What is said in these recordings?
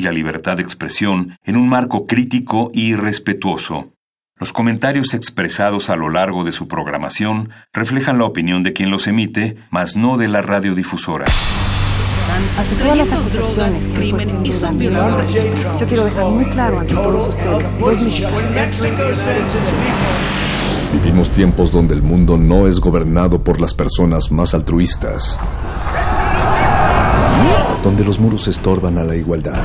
y la libertad de expresión en un marco crítico y respetuoso. Los comentarios expresados a lo largo de su programación reflejan la opinión de quien los emite, mas no de la radiodifusora. Todas las acusaciones crimen y son violadores. Yo quiero dejar muy claro ante todos ustedes. Vivimos tiempos donde el mundo no es gobernado por las personas más altruistas. Donde los muros estorban a la igualdad.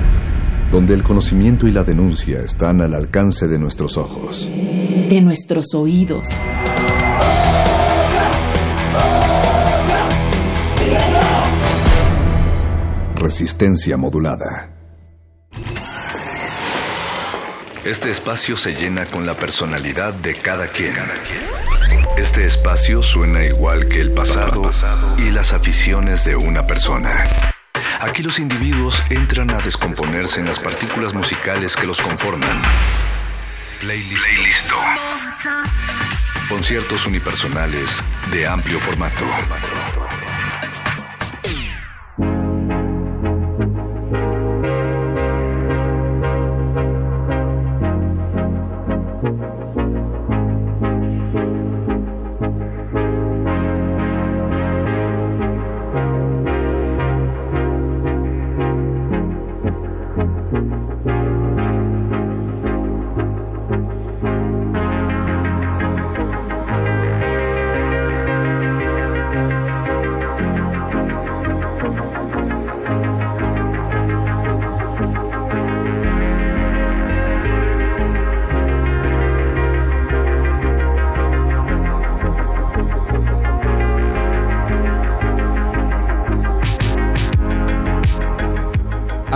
Donde el conocimiento y la denuncia están al alcance de nuestros ojos. De nuestros oídos. Resistencia modulada. Este espacio se llena con la personalidad de cada quien. Este espacio suena igual que el pasado y las aficiones de una persona. Aquí los individuos entran a descomponerse en las partículas musicales que los conforman. Playlist. Conciertos unipersonales de amplio formato.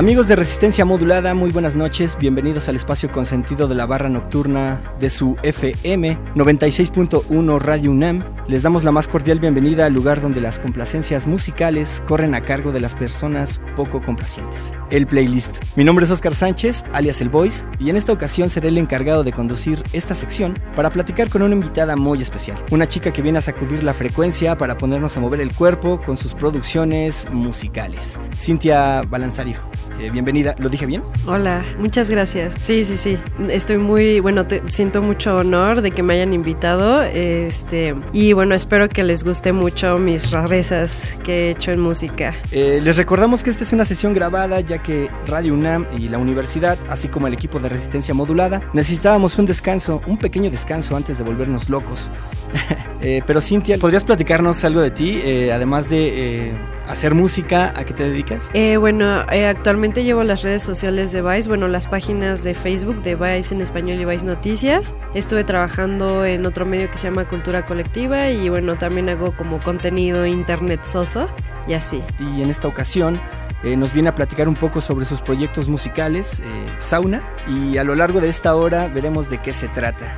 Amigos de Resistencia Modulada, muy buenas noches. Bienvenidos al espacio consentido de la barra nocturna de su FM 96.1 Radio UNAM. Les damos la más cordial bienvenida al lugar donde las complacencias musicales corren a cargo de las personas poco complacientes. El playlist. Mi nombre es Oscar Sánchez, alias El Voice, y en esta ocasión seré el encargado de conducir esta sección para platicar con una invitada muy especial. Una chica que viene a sacudir la frecuencia para ponernos a mover el cuerpo con sus producciones musicales. Cintia Balanzario. Eh, bienvenida, ¿lo dije bien? Hola, muchas gracias. Sí, sí, sí. Estoy muy, bueno, siento mucho honor de que me hayan invitado. Este, y bueno, espero que les guste mucho mis rarezas que he hecho en música. Eh, les recordamos que esta es una sesión grabada ya que Radio UNAM y la universidad, así como el equipo de resistencia modulada, necesitábamos un descanso, un pequeño descanso antes de volvernos locos. Eh, pero Cintia, ¿podrías platicarnos algo de ti, además de hacer música? ¿A qué te dedicas? bueno, actualmente llevo las redes sociales de Vice, bueno, las páginas de Facebook de Vice en español y Vice Noticias. Estuve trabajando en otro medio que se llama Cultura Colectiva y bueno, también hago como contenido internet soso y así. Y en esta ocasión eh, nos viene a platicar un poco sobre sus proyectos musicales, eh, Sauna, y a lo largo de esta hora veremos de qué se trata.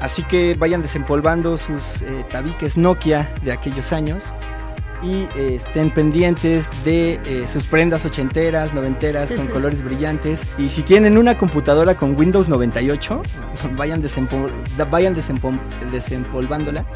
Así que vayan desempolvando sus eh, tabiques Nokia de aquellos años y eh, estén pendientes de eh, sus prendas ochenteras, noventeras con colores brillantes. Y si tienen una computadora con Windows 98, vayan, vayan desempolvándola.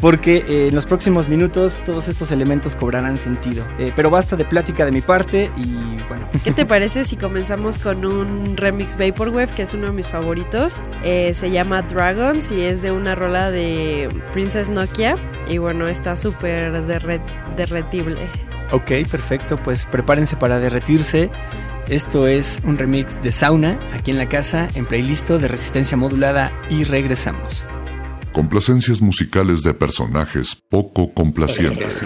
Porque eh, en los próximos minutos todos estos elementos cobrarán sentido. pero basta de plática de mi parte y bueno. ¿Qué te parece si comenzamos con un remix Vaporwave, que es uno de mis favoritos? se llama Dragons y es de una rola de Princess Nokia. Y bueno, está súper derretible. Ok, perfecto. Pues prepárense para derretirse. Esto es un remix de Sauna aquí en la casa, en playlist de resistencia modulada y regresamos. Complacencias musicales de personajes poco complacientes.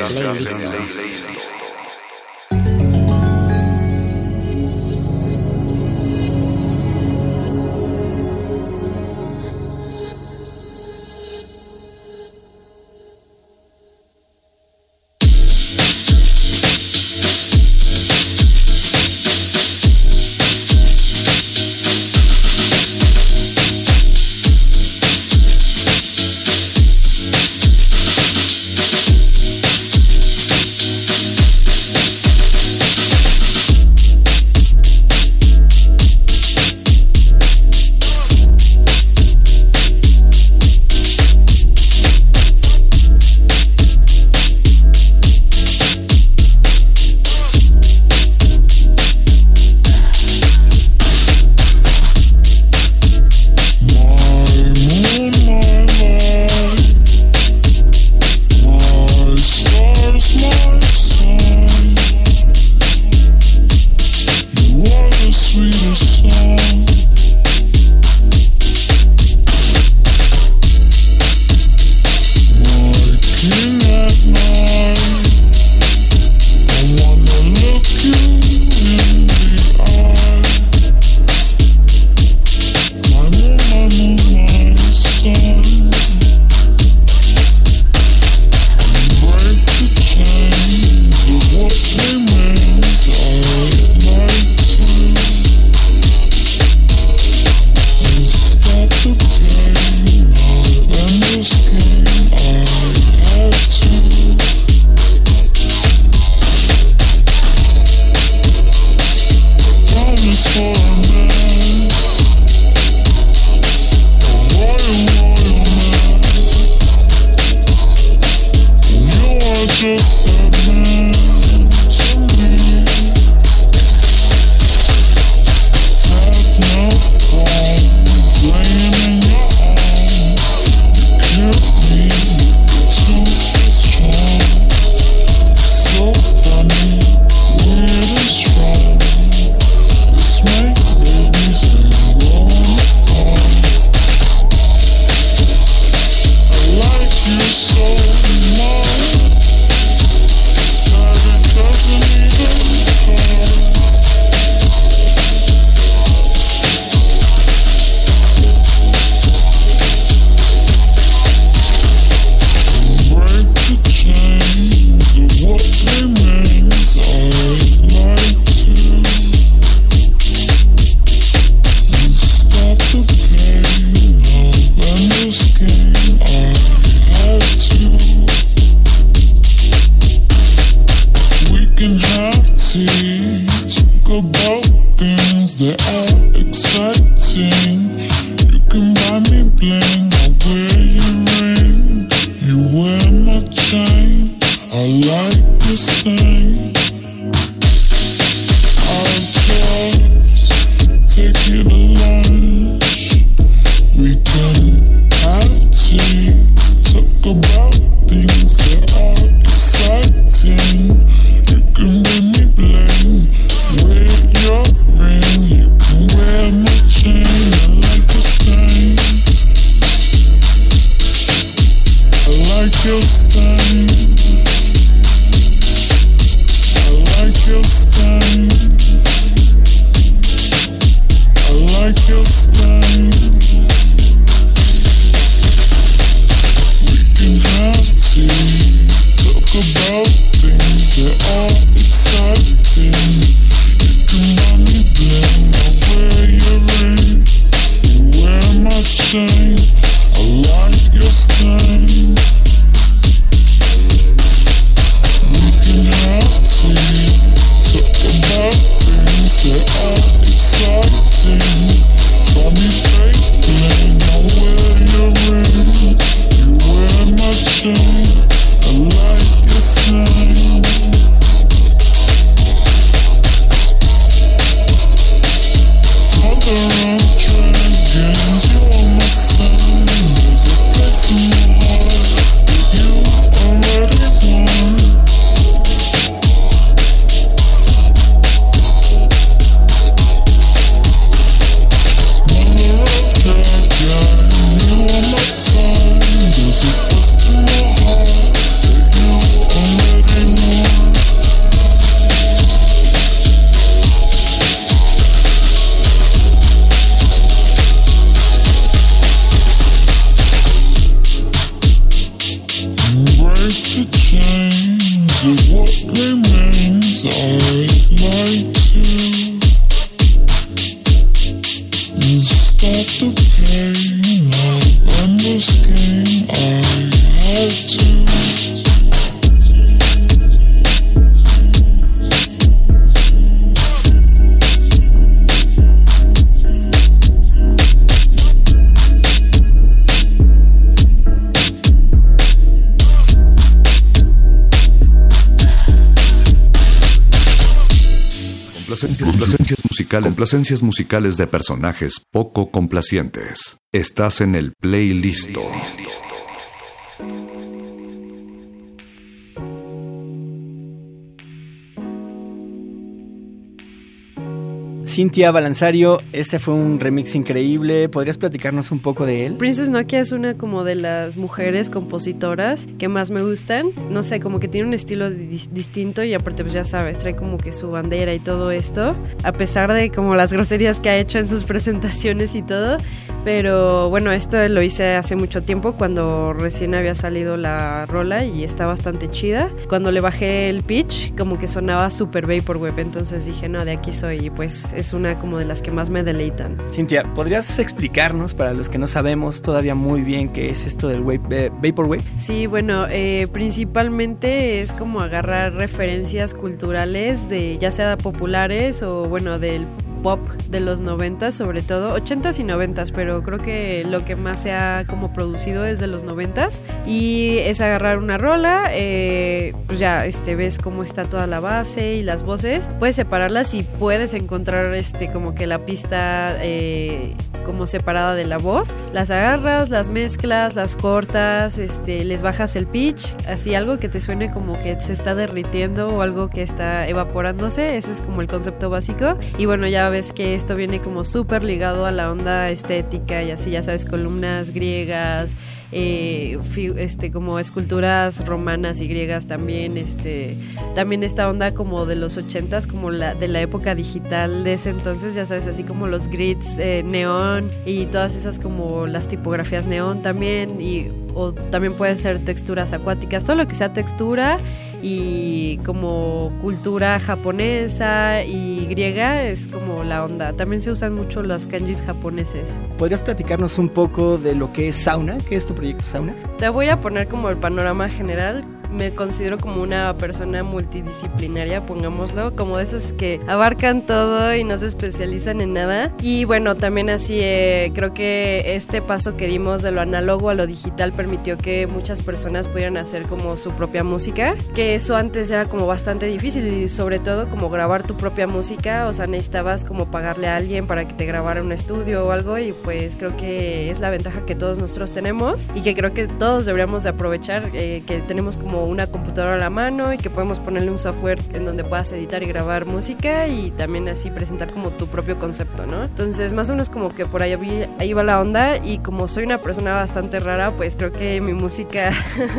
Musicales, de personajes poco complacientes. Estás en el playlist. Cintia Balanzario, este fue un remix increíble. ¿Podrías platicarnos un poco de él? Princess Nokia es una como de las mujeres compositoras que más me gustan. No sé, como que tiene un estilo dis- distinto y aparte pues ya sabes, trae como que su bandera y todo esto. A pesar de como las groserías que ha hecho en sus presentaciones y todo. Pero bueno, esto lo hice hace mucho tiempo cuando recién había salido la rola y está bastante chida. Cuando le bajé el pitch, como que sonaba super vaporwave, entonces dije, no, de aquí soy y pues es una como de las que más me deleitan. Cintia, ¿podrías explicarnos, para los que no sabemos todavía muy bien qué es esto del wave, eh, Vaporwave? Sí, bueno, eh, principalmente es como agarrar referencias culturales de ya sea populares o bueno del pop de los 90 sobre todo, 80s y 90s, pero creo que lo que más se ha como producido es de los 90s y es agarrar una rola, eh, pues ya este ves cómo está toda la base y las voces, puedes separarlas y puedes encontrar este como que la pista eh, como separada de la voz, las agarras, las mezclas, las cortas, este les bajas el pitch, así algo que te suene como que se está derritiendo o algo que está evaporándose, ese es como el concepto básico y bueno ya ves que esto viene como súper ligado a la onda estética y así ya sabes columnas griegas eh, este como esculturas romanas y griegas también este también esta onda como de los ochentas como la de la época digital de ese entonces ya sabes así como los grids eh, neón y todas esas como las tipografías neón también y o también pueden ser texturas acuáticas todo lo que sea textura y como cultura japonesa y griega es como la onda. También se usan mucho los kanjis japoneses. ¿Podrías platicarnos un poco de lo que es Sauna? ¿Qué es tu proyecto Sauna? Te voy a poner como el panorama general. Me considero como una persona multidisciplinaria, pongámoslo, como de esos que abarcan todo y no se especializan en nada. Y bueno, también así eh, creo que este paso que dimos de lo análogo a lo digital permitió que muchas personas pudieran hacer como su propia música, que eso antes era como bastante difícil y sobre todo como grabar tu propia música, o sea, necesitabas como pagarle a alguien para que te grabara un estudio o algo y pues creo que es la ventaja que todos nosotros tenemos y que creo que todos deberíamos de aprovechar eh, que tenemos como una computadora a la mano y que podemos ponerle un software en donde puedas editar y grabar música y también así presentar como tu propio concepto, ¿no? Entonces más o menos como que por ahí, ahí va la onda y como soy una persona bastante rara, pues creo que mi música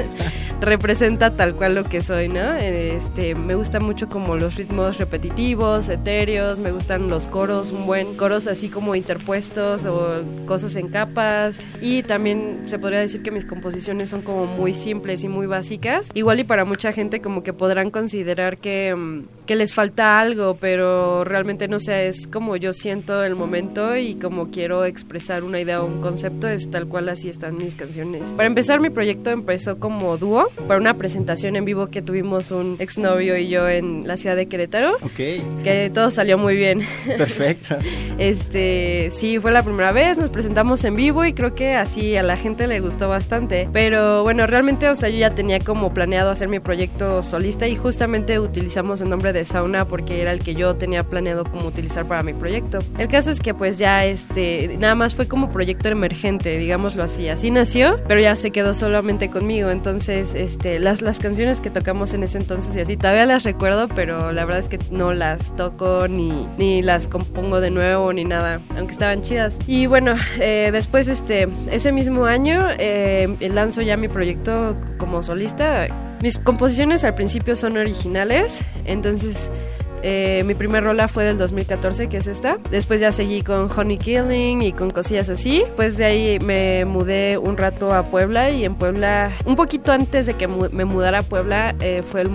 representa tal cual lo que soy, ¿no? Este, me gusta mucho como los ritmos repetitivos, etéreos, me gustan los coros, un buen coros así como interpuestos o cosas en capas y también se podría decir que mis composiciones son como muy simples y muy básicas. Igual y para mucha gente como que podrán considerar que, mm, que les falta algo, pero realmente no sé, es como yo siento el momento y como quiero expresar una idea o un concepto, es tal cual así están mis canciones. Para empezar, mi proyecto empezó como dúo, para una presentación en vivo que tuvimos un exnovio y yo en la ciudad de Querétaro. Ok. Que todo salió muy bien. Perfecto. este, sí, fue la primera vez, nos presentamos en vivo y creo que así a la gente le gustó bastante. Pero bueno, realmente, o sea, yo ya tenía como planeado hacer mi proyecto solista y justamente utilizamos el nombre de Sauna porque era el que yo tenía planeado como utilizar para mi proyecto. El caso es que pues ya este, nada más fue como proyecto emergente, digámoslo así. Así nació, pero ya se quedó solamente conmigo. Entonces, este, las, las canciones que tocamos en ese entonces y así, todavía las recuerdo, pero la verdad es que no las toco ni, ni las compongo de nuevo ni nada, aunque estaban chidas. Y bueno, eh, después este, ese mismo año eh, lanzo ya mi proyecto como solista. Mis composiciones al principio son originales, entonces eh, mi primer rola fue del 2014, que es esta. Después ya seguí con Honey Killing y con cosillas así. Pues de ahí me mudé un rato a Puebla y en Puebla, un poquito antes de que me mudara a Puebla, eh, fue el,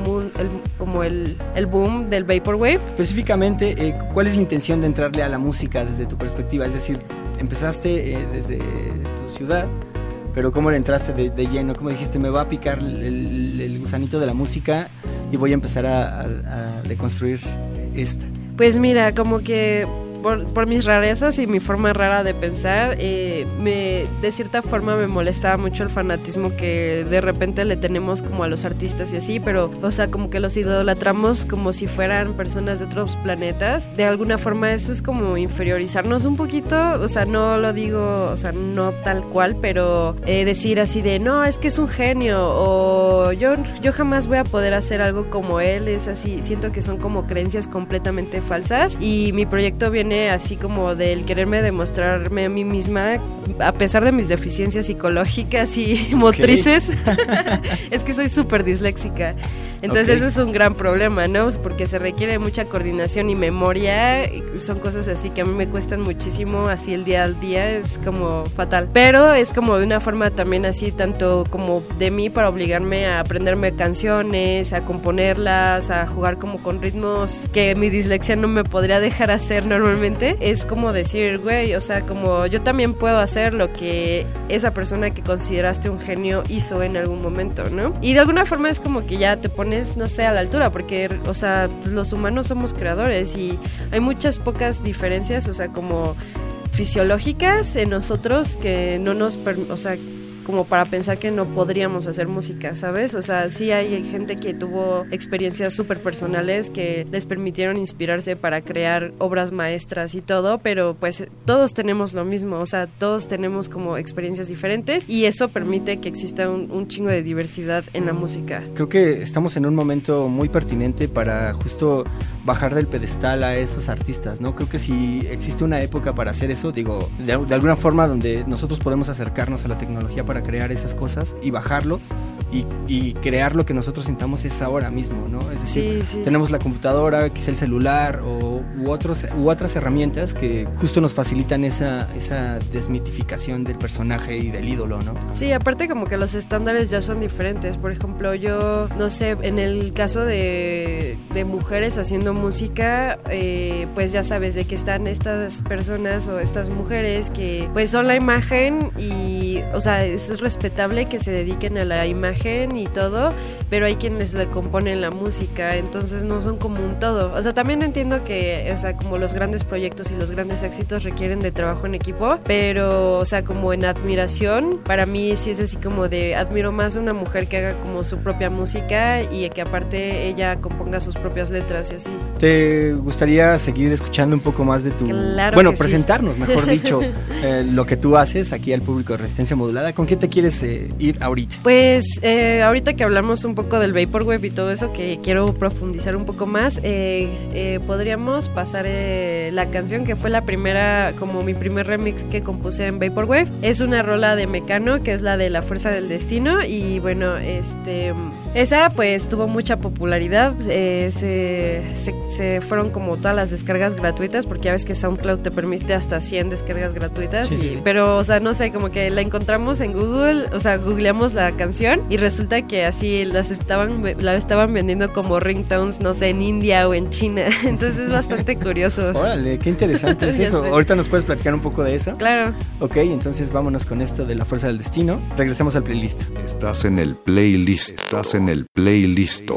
como el, el, boom del Vaporwave. Específicamente, eh, ¿cuál es la intención de entrarle a la música desde tu perspectiva? Es decir, empezaste desde tu ciudad pero ¿cómo le entraste de, lleno? ¿Cómo dijiste, me va a picar el, el, gusanito de la música y voy a empezar a, a, a deconstruir esta? Pues mira, como que por, por, mis rarezas y mi forma rara de pensar, eh, me, de cierta forma me molestaba mucho el fanatismo que de repente le tenemos como a los artistas y así, pero, o sea, como que los idolatramos como si fueran personas de otros planetas. De alguna forma eso es como inferiorizarnos un poquito, o sea, no lo digo, o sea, no tal cual, pero eh, decir así de, no, es que es un genio, o yo, yo jamás voy a poder hacer algo como él, es así, siento que son como creencias completamente falsas y mi proyecto viene así como del quererme demostrarme a mí misma, a pesar de mis deficiencias psicológicas y motrices, es que soy súper disléxica. Entonces okay. eso es un gran problema, ¿no? Porque se requiere mucha coordinación y memoria, y son cosas así que a mí me cuestan muchísimo, así el día al día es como fatal. Pero es como de una forma también así, tanto como de mí para obligarme a aprenderme canciones, a componerlas, a jugar como con ritmos que mi dislexia no me podría dejar hacer normalmente. Es como decir, güey, o sea, como yo también puedo hacer lo que esa persona que consideraste un genio hizo en algún momento, ¿no? Y de alguna forma es como que ya te no sé, a la altura, porque, o sea, los humanos somos creadores y hay muchas pocas diferencias, o sea, como fisiológicas en nosotros que no nos, o sea, como para pensar que no podríamos hacer música, ¿sabes? O sea, sí hay gente que tuvo experiencias súper personales que les permitieron inspirarse para crear obras maestras y todo, pero pues todos tenemos lo mismo, o sea, todos tenemos como experiencias diferentes y eso permite que exista un, chingo de diversidad en la música. Creo que estamos en un momento muy pertinente para justo bajar del pedestal a esos artistas, ¿no? Creo que si existe una época para hacer eso, digo, de, de alguna forma donde nosotros podemos acercarnos a la tecnología para crear esas cosas y bajarlos y, y, crear lo que nosotros sintamos es ahora mismo, ¿no? Es decir, sí, sí. tenemos la computadora, quizá el celular o, u, otros, u otras herramientas que justo nos facilitan esa, esa desmitificación del personaje y del ídolo, ¿no? Sí, aparte como que los estándares ya son diferentes. Por ejemplo, yo, no sé, en el caso de, de mujeres haciendo música, eh, pues ya sabes de que están estas personas o estas mujeres que pues son la imagen y, o sea, es es respetable que se dediquen a la imagen y todo, pero hay quienes le componen la música, entonces no son como un todo. O sea, también entiendo que, o sea, como los grandes proyectos y los grandes éxitos requieren de trabajo en equipo, pero, o sea, como en admiración, para mí sí es así como de admiro más a una mujer que haga como su propia música y que aparte ella componga sus propias letras y así. ¿Te gustaría seguir escuchando un poco más de tu... Claro bueno, que sí. presentarnos, mejor dicho, eh, lo que tú haces aquí al público de Resistencia Modulada. ¿Con qué te quieres eh, ir ahorita? Pues eh, ahorita que hablamos un poco del Vaporwave y todo eso, que quiero profundizar un poco más, eh, eh, podríamos pasar eh, la canción que fue la primera, como mi primer remix que compuse en Vaporwave. Es una rola de Mecano, que es la de La Fuerza del Destino. Y bueno, este esa pues tuvo mucha popularidad. eh, se, se- se fueron como todas las descargas gratuitas, porque ya ves que SoundCloud te permite hasta 100 descargas gratuitas. Sí, sí, y- sí. Pero, o sea, no sé, como que la encontramos en Google, o sea, googleamos la canción y resulta que así las estaban, la estaban vendiendo como ringtones, no sé, en India o en China. Entonces es bastante curioso. Órale, qué interesante es eso. sé. Ahorita nos puedes platicar un poco de eso. Claro. Ok, entonces vámonos con esto de la fuerza del destino. Regresemos al playlist. Estás en el playlist. Estás en el playlist.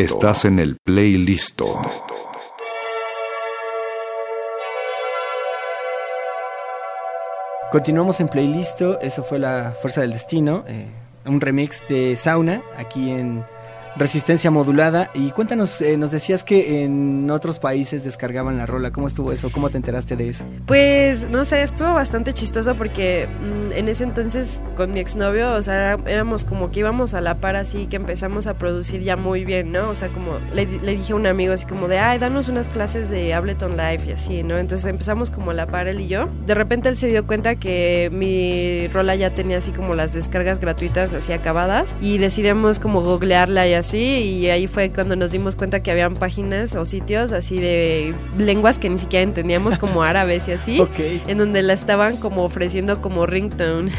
Estás en el playlist. Continuamos en playlist, eso fue la Fuerza del Destino, eh, un remix de Sauna aquí en Resistencia Modulada. Y cuéntanos, eh, nos decías que en otros países descargaban la rola, ¿cómo estuvo eso? ¿Cómo te enteraste de eso? Pues no sé, estuvo bastante chistoso porque mm, en ese entonces con mi exnovio, o sea, éramos como que íbamos a la par así que empezamos a producir ya muy bien, ¿no? O sea, como le, le dije a un amigo así como de, ay, danos unas clases de Ableton Live y así, ¿no? Entonces empezamos como a la par él y yo. De repente él se dio cuenta que mi rola ya tenía así como las descargas gratuitas así acabadas y decidimos como googlearla y así y ahí fue cuando nos dimos cuenta que habían páginas o sitios así de lenguas que ni siquiera entendíamos como árabes y así, Ok. en donde la estaban como ofreciendo como ringtone.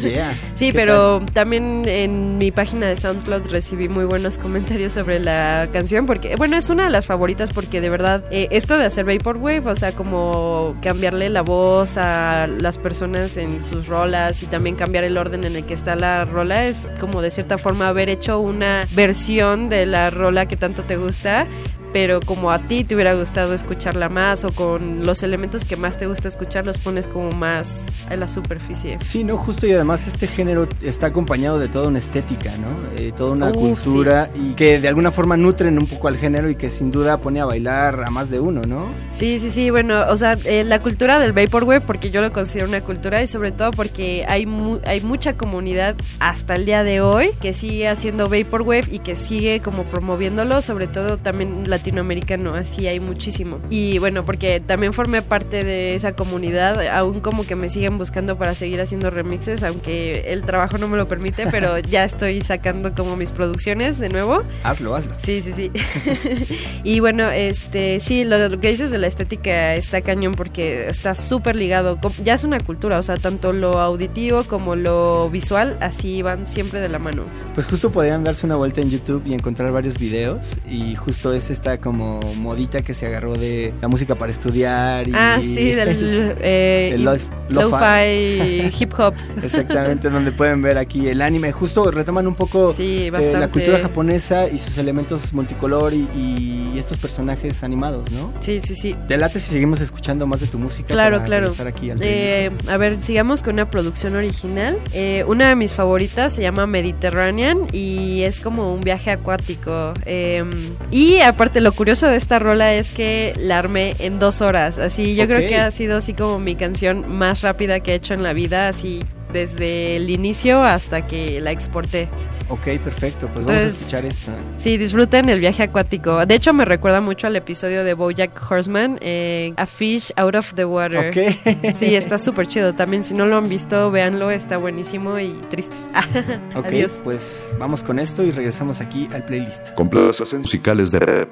Yeah. Sí, ¿Qué pero también en mi página de SoundCloud recibí muy buenos comentarios sobre la canción porque, bueno, es una de las favoritas porque de verdad eh, esto de hacer Vaporwave, o sea, como cambiarle la voz a las personas en sus rolas y también cambiar el orden en el que está la rola es como de cierta forma haber hecho una versión de la rola que tanto te gusta pero como a ti te hubiera gustado escucharla más o con los elementos que más te gusta escuchar los pones como más en la superficie. Sí, no, justo y además este género está acompañado de toda una estética, ¿no? Eh, toda una Uf, cultura y que de alguna forma nutren un poco al género y que sin duda pone a bailar a más de uno, ¿no? Sí, sí, sí, bueno, o sea, eh, la cultura del Vaporwave, porque yo lo considero una cultura y sobre todo porque hay, mu- hay mucha comunidad hasta el día de hoy que sigue haciendo Vaporwave y que sigue como promoviéndolo, sobre todo también latinoamericano, así hay muchísimo. Y bueno, porque también formé parte de esa comunidad, aún como que me siguen buscando para seguir haciendo remixes, aunque el trabajo no me lo permite, pero ya estoy sacando como mis producciones de nuevo. Hazlo, hazlo. Sí, sí, sí. y bueno, este, sí, lo, lo que dices de la estética está cañón porque está súper ligado. Ya es una cultura, o sea, tanto lo auditivo como lo visual, así van siempre de la mano. Pues justo podrían darse una vuelta en YouTube y encontrar varios videos y justo es esta como modita que se agarró de la música para estudiar y Ah, sí, del eh, El lo- lo-fi. hip hop. Exactamente, donde pueden ver aquí el anime. Justo retoman un poco Sí, eh, la cultura japonesa y sus elementos multicolor y, y estos personajes animados, ¿no? Sí, sí, sí. Te late si seguimos escuchando más de tu música. Claro, para claro. regresar Aquí al Eh, a ver, sigamos con una producción original. Eh, una de mis favoritas se llama Mediterranean y es como un viaje acuático. Eh, y aparte, lo curioso de esta rola es que la armé en dos horas. Así, yo creo que ha sido así como mi canción más rápida que he hecho en la vida, así desde el inicio hasta que la exporté. Ok, perfecto. Pues vamos a escuchar esto. Sí, disfruten el viaje acuático. De hecho, me recuerda mucho al episodio de Bojack Horseman, eh, A Fish Out of the Water. Ok. Sí, está súper chido. También, si no lo han visto, véanlo, está buenísimo y triste. Ok, Adiós. pues vamos con esto y regresamos aquí al playlist. Complacencias musicales de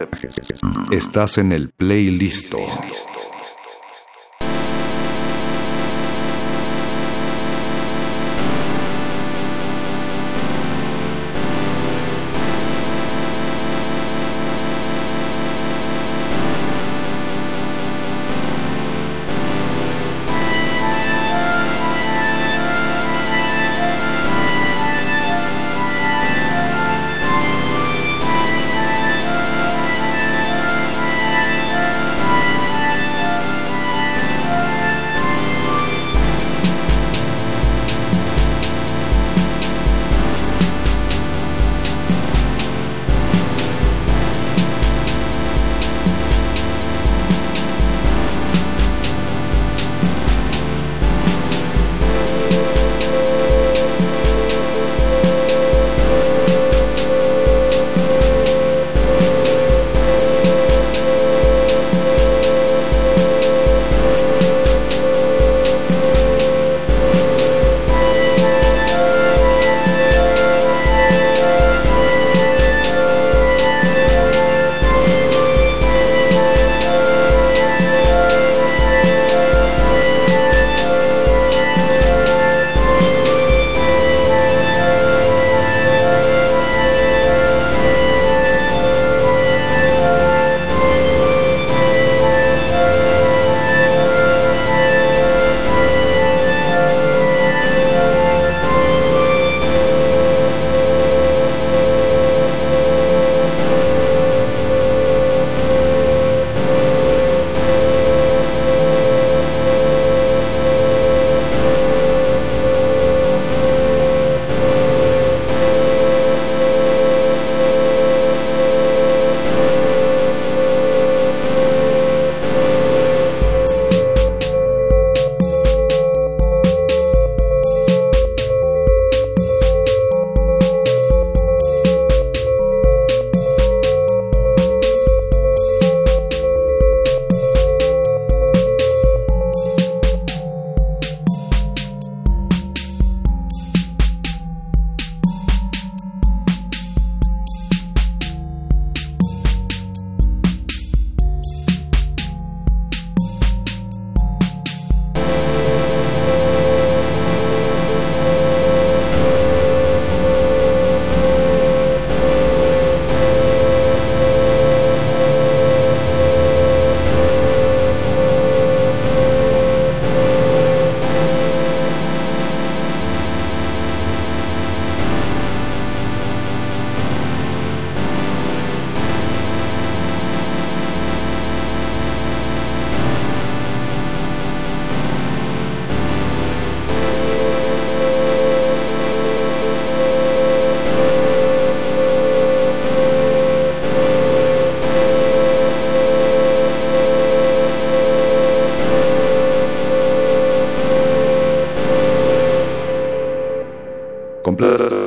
Estás en el playlist. completos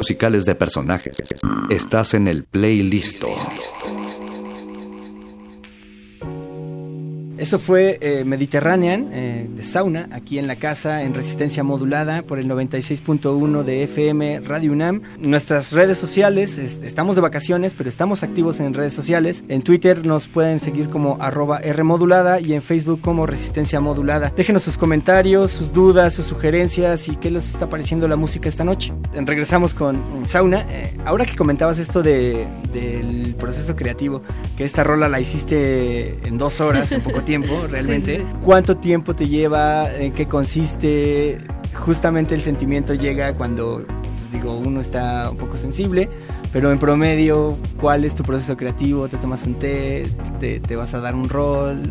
musicales de personajes. Estás en el playlist. Eso fue eh, Mediterranean eh, de Sauna, aquí en la casa, en resistencia modulada por el 96.1 de FM Radio UNAM. Nuestras redes sociales, estamos de vacaciones, pero estamos activos en redes sociales. En Twitter nos pueden seguir como arroba Rmodulada y en Facebook como Resistencia Modulada. Déjenos sus comentarios, sus dudas, sus sugerencias y qué les está pareciendo la música esta noche. Regresamos con Sauna. Eh, ahora que comentabas esto de, del proceso creativo, que esta rola la hiciste en dos horas, en poco tiempo realmente. ¿Cuánto tiempo te lleva? ¿En qué consiste? Justamente el sentimiento llega cuando, pues, digo, uno está un poco sensible, pero en promedio, ¿cuál es tu proceso creativo? ¿Te tomas un té? ¿Te, te vas a dar un rol?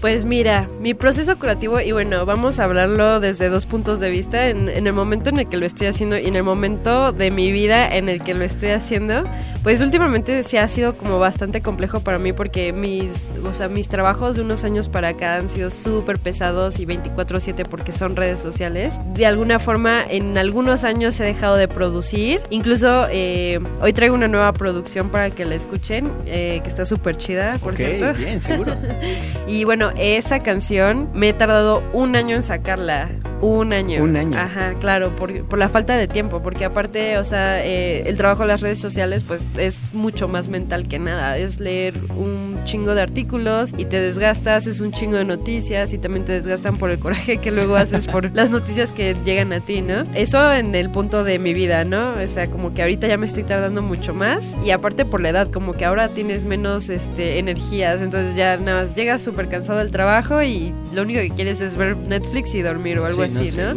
Pues mira, mi proceso curativo, y bueno, vamos a hablarlo desde dos puntos de vista, en, el momento en el que lo estoy haciendo y en el momento de mi vida en el que lo estoy haciendo, pues últimamente sí ha sido como bastante complejo para mí porque mis, o sea, mis trabajos de unos años para acá han sido súper pesados y 24/7 porque son redes sociales. De alguna forma, en algunos años he dejado de producir, incluso eh, hoy traigo una nueva producción para que la escuchen, eh, que está súper chida, por cierto. Bien, seguro. y bueno, esa canción me he tardado un año en sacarla. Un año. Un año. Ajá, claro, por, por la falta de tiempo, porque aparte, o sea, eh, el trabajo en las redes sociales, pues es mucho más mental que nada. Es leer un chingo de artículos y te desgastas, es un chingo de noticias y también te desgastan por el coraje que luego haces por las noticias que llegan a ti, ¿no? Eso en el punto de mi vida, ¿no? O sea, como que ahorita ya me estoy tardando mucho más y aparte por la edad, como que ahora tienes menos este, energías, entonces ya nada más llegas súper cansado del trabajo y lo único que quieres es ver Netflix y dormir o algo así, ¿no?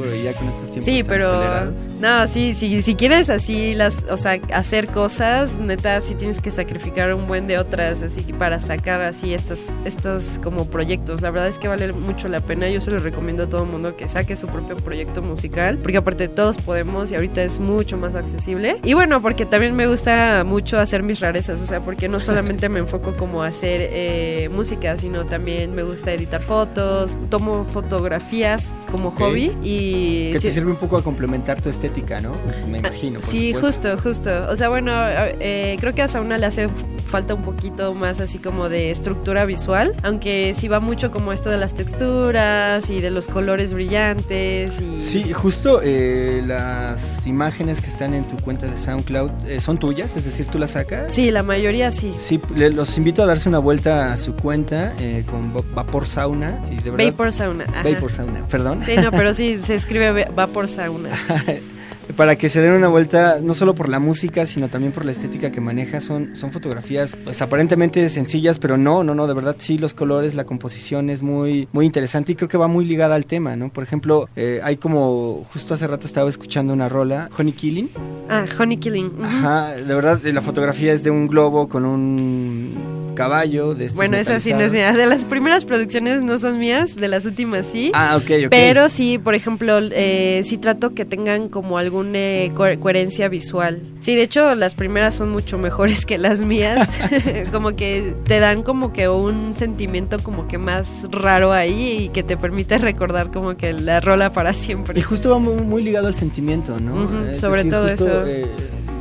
sí, pero no, sí, sí, si quieres así las, o sea, hacer cosas, neta, sí tienes que sacrificar un buen de otras así para sacar así estas estos como proyectos. La verdad es que vale mucho la pena. Yo se lo recomiendo a todo el mundo que saque su propio proyecto musical, porque aparte todos podemos y ahorita es mucho más accesible. Y bueno, porque también me gusta mucho hacer mis rarezas, o sea, porque no solamente me enfoco como a hacer eh, música, sino también me gusta editar fotos, tomo fotografías como hobby y... Que te sirve un poco a complementar tu estética, ¿no? Me imagino. sí, justo, justo. O sea, bueno, eh, creo que a Sauna le hace falta un poquito más así como de estructura visual, aunque sí va mucho como esto de las texturas y de los colores brillantes. Y... Sí, justo eh, las imágenes que están en tu cuenta de SoundCloud eh, son tuyas, es decir, tú las sacas. Sí, la mayoría sí. Sí, los invito a darse una vuelta a su cuenta con Vapor Sauna. Y de verdad, Vapor Sauna. Vapor Sauna, perdón. Sí, no, pero sí se escribe Vapor Sauna. para que se den una vuelta no solo por la música, sino también por la estética que maneja. Son, son fotografías pues aparentemente sencillas, pero no, no, no, de verdad sí, los colores, la composición es muy, muy interesante y creo que va muy ligada al tema, ¿no? Por ejemplo, eh, hay como, justo hace rato estaba escuchando una rola, Honey Killing. Ah, Honey Killing. Ajá, de verdad, la fotografía es de un globo con un caballo. De bueno, esa sí no es mía. De las primeras producciones no son mías, de las últimas sí. Ah, ok, ok. Pero sí, por ejemplo, eh, sí trato que tengan como alguna coherencia visual. Sí, de hecho, las primeras son mucho mejores que las mías. como que te dan como que un sentimiento como que más raro ahí y que te permite recordar como que la rola para siempre. Y justo va muy, ligado al sentimiento, ¿no? sobre todo eso. Eh,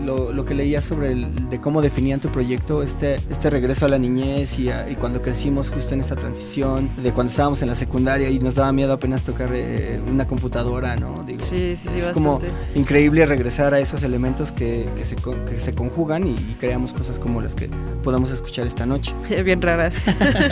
lo, que leía sobre el, de cómo definían tu proyecto, este, este regreso a la niñez y, y, cuando crecimos justo en esta transición, de cuando estábamos en la secundaria y nos daba miedo apenas tocar eh, una computadora, ¿no? Digo, sí, sí, sí, Es como increíble regresar a esos elementos que, que, se, que se conjugan y, y, creamos cosas como las que podamos escuchar esta noche. Bien raras.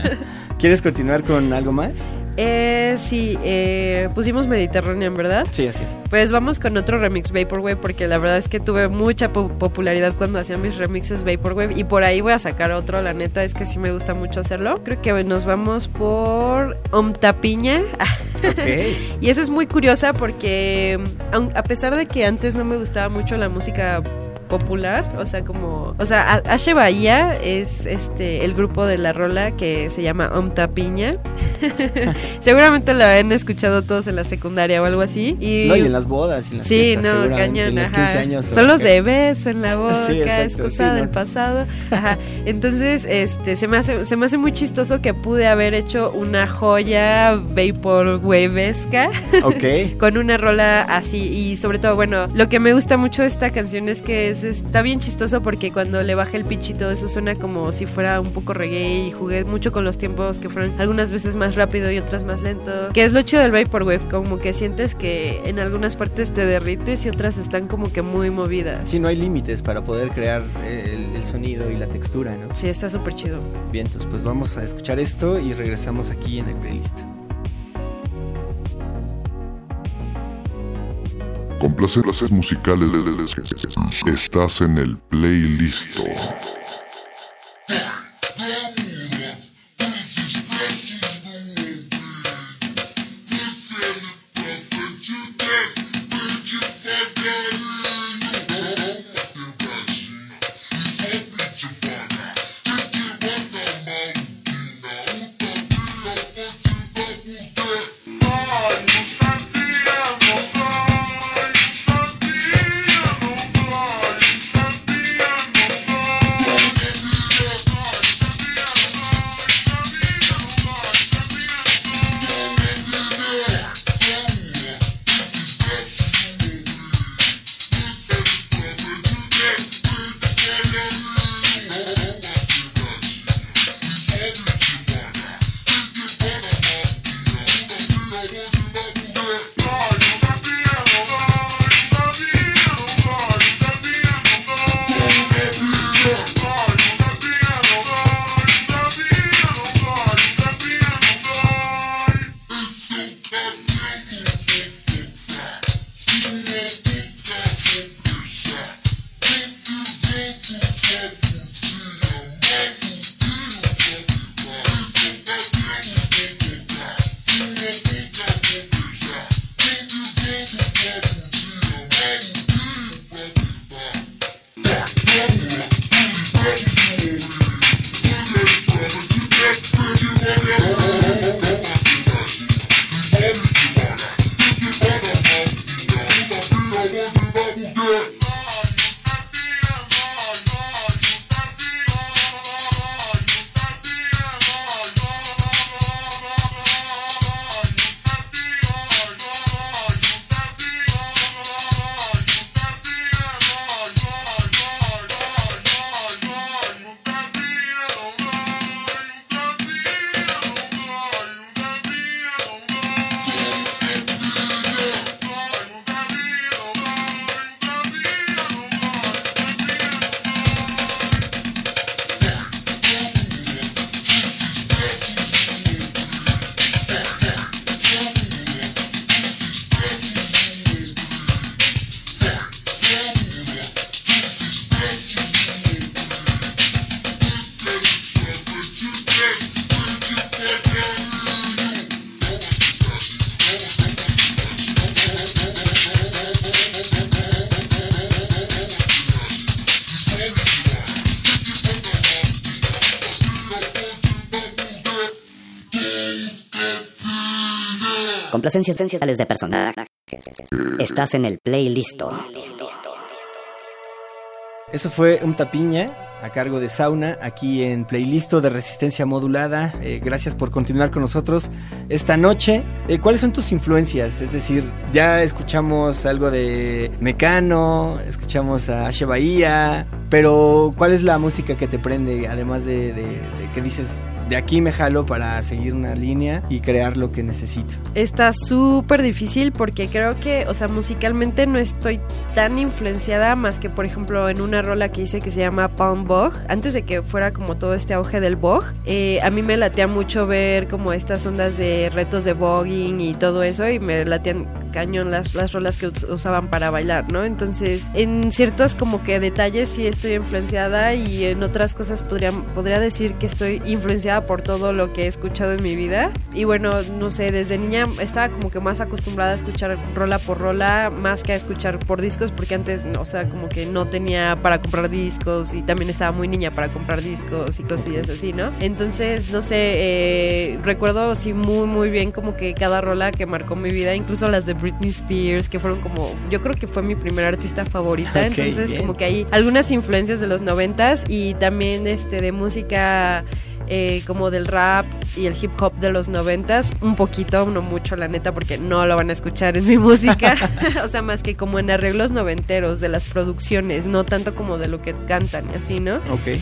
¿Quieres continuar con algo más? Eh, sí, eh, pusimos Mediterranean, ¿verdad? Sí, así es. Pues vamos con otro remix Vaporwave porque la verdad es que tuve mucha popularidad cuando hacía mis remixes Vaporwave y por ahí voy a sacar otro, la neta es que sí me gusta mucho hacerlo. Creo que nos vamos por Omtapiña. Okay. y esa es muy curiosa porque a pesar de que antes no me gustaba mucho la música popular, o sea, como, o sea, Ashe Bahía es este el grupo de la rola que se llama Omta Piña. Seguramente lo han escuchado todos en la secundaria o algo así. Y No, y en las bodas. y en las Sí, fiestas, no, cañón, en los ajá. 15 años. Son los de beso en la boca, Sí, exacto, excusa sí, del ¿no? pasado. Ajá. Entonces, este, se me hace, se me hace muy chistoso que pude haber hecho una joya vaporwavesca Ok. con una rola así y sobre todo, bueno, lo que me gusta mucho de esta canción es que es, está bien chistoso porque cuando le baja el pitch y todo eso suena como si fuera un poco reggae y jugué mucho con los tiempos que fueron algunas veces más rápido y otras más lento. Que es lo chido del vaporwave, como que sientes que en algunas partes te derrites y otras están como que muy movidas. Sí, no hay límites para poder crear el, el sonido y la textura, ¿no? Sí, está súper chido. Bien, entonces pues vamos a escuchar esto y regresamos aquí en el playlist. Complacencias musicales. Estás en el playlist. Esenciales de personajes. Estás en el playlist. Eso fue un tapiña a cargo de Sauna aquí en Playlisto de Resistencia Modulada. Eh, gracias por continuar con nosotros esta noche. Eh, ¿Cuáles son tus influencias? Es decir, ya escuchamos algo de Mecano, escuchamos a Ashe Bahía, pero ¿cuál es la música que te prende? Además de, de- de que dices, de aquí me jalo para seguir una línea y crear lo que necesito. Está súper difícil porque creo que, o sea, musicalmente no estoy tan influenciada más que, por ejemplo, en una rola que hice que se llama Palm Bog. Antes de que fuera como todo este auge del Bog, eh, a mí me latea mucho ver como estas ondas de retos de bogging y todo eso y me latean cañón las, las rolas que usaban para bailar, ¿no? Entonces, en ciertos como que detalles sí estoy influenciada y en otras cosas podría, podría decir que estoy influenciada por todo lo que he escuchado en mi vida. Y bueno, no sé, desde niña estaba como que más acostumbrada a escuchar rola por rola, más que a escuchar por discos, porque antes, o sea, como que no tenía para comprar discos y también estaba muy niña para comprar discos y cosillas así, ¿no? Entonces, no sé, eh, recuerdo sí muy, muy bien como que cada rola que marcó mi vida, incluso las de Britney Spears, que fueron como, yo creo que fue mi primera artista favorita, entonces como que hay algunas influencias de los noventas y también este de música eh, como del rap y el hip hop de los noventas, un poquito, no mucho la neta, porque no lo van a escuchar en mi música, o sea, más que como en arreglos noventeros de las producciones, no tanto como de lo que cantan y así, ¿no? Ok.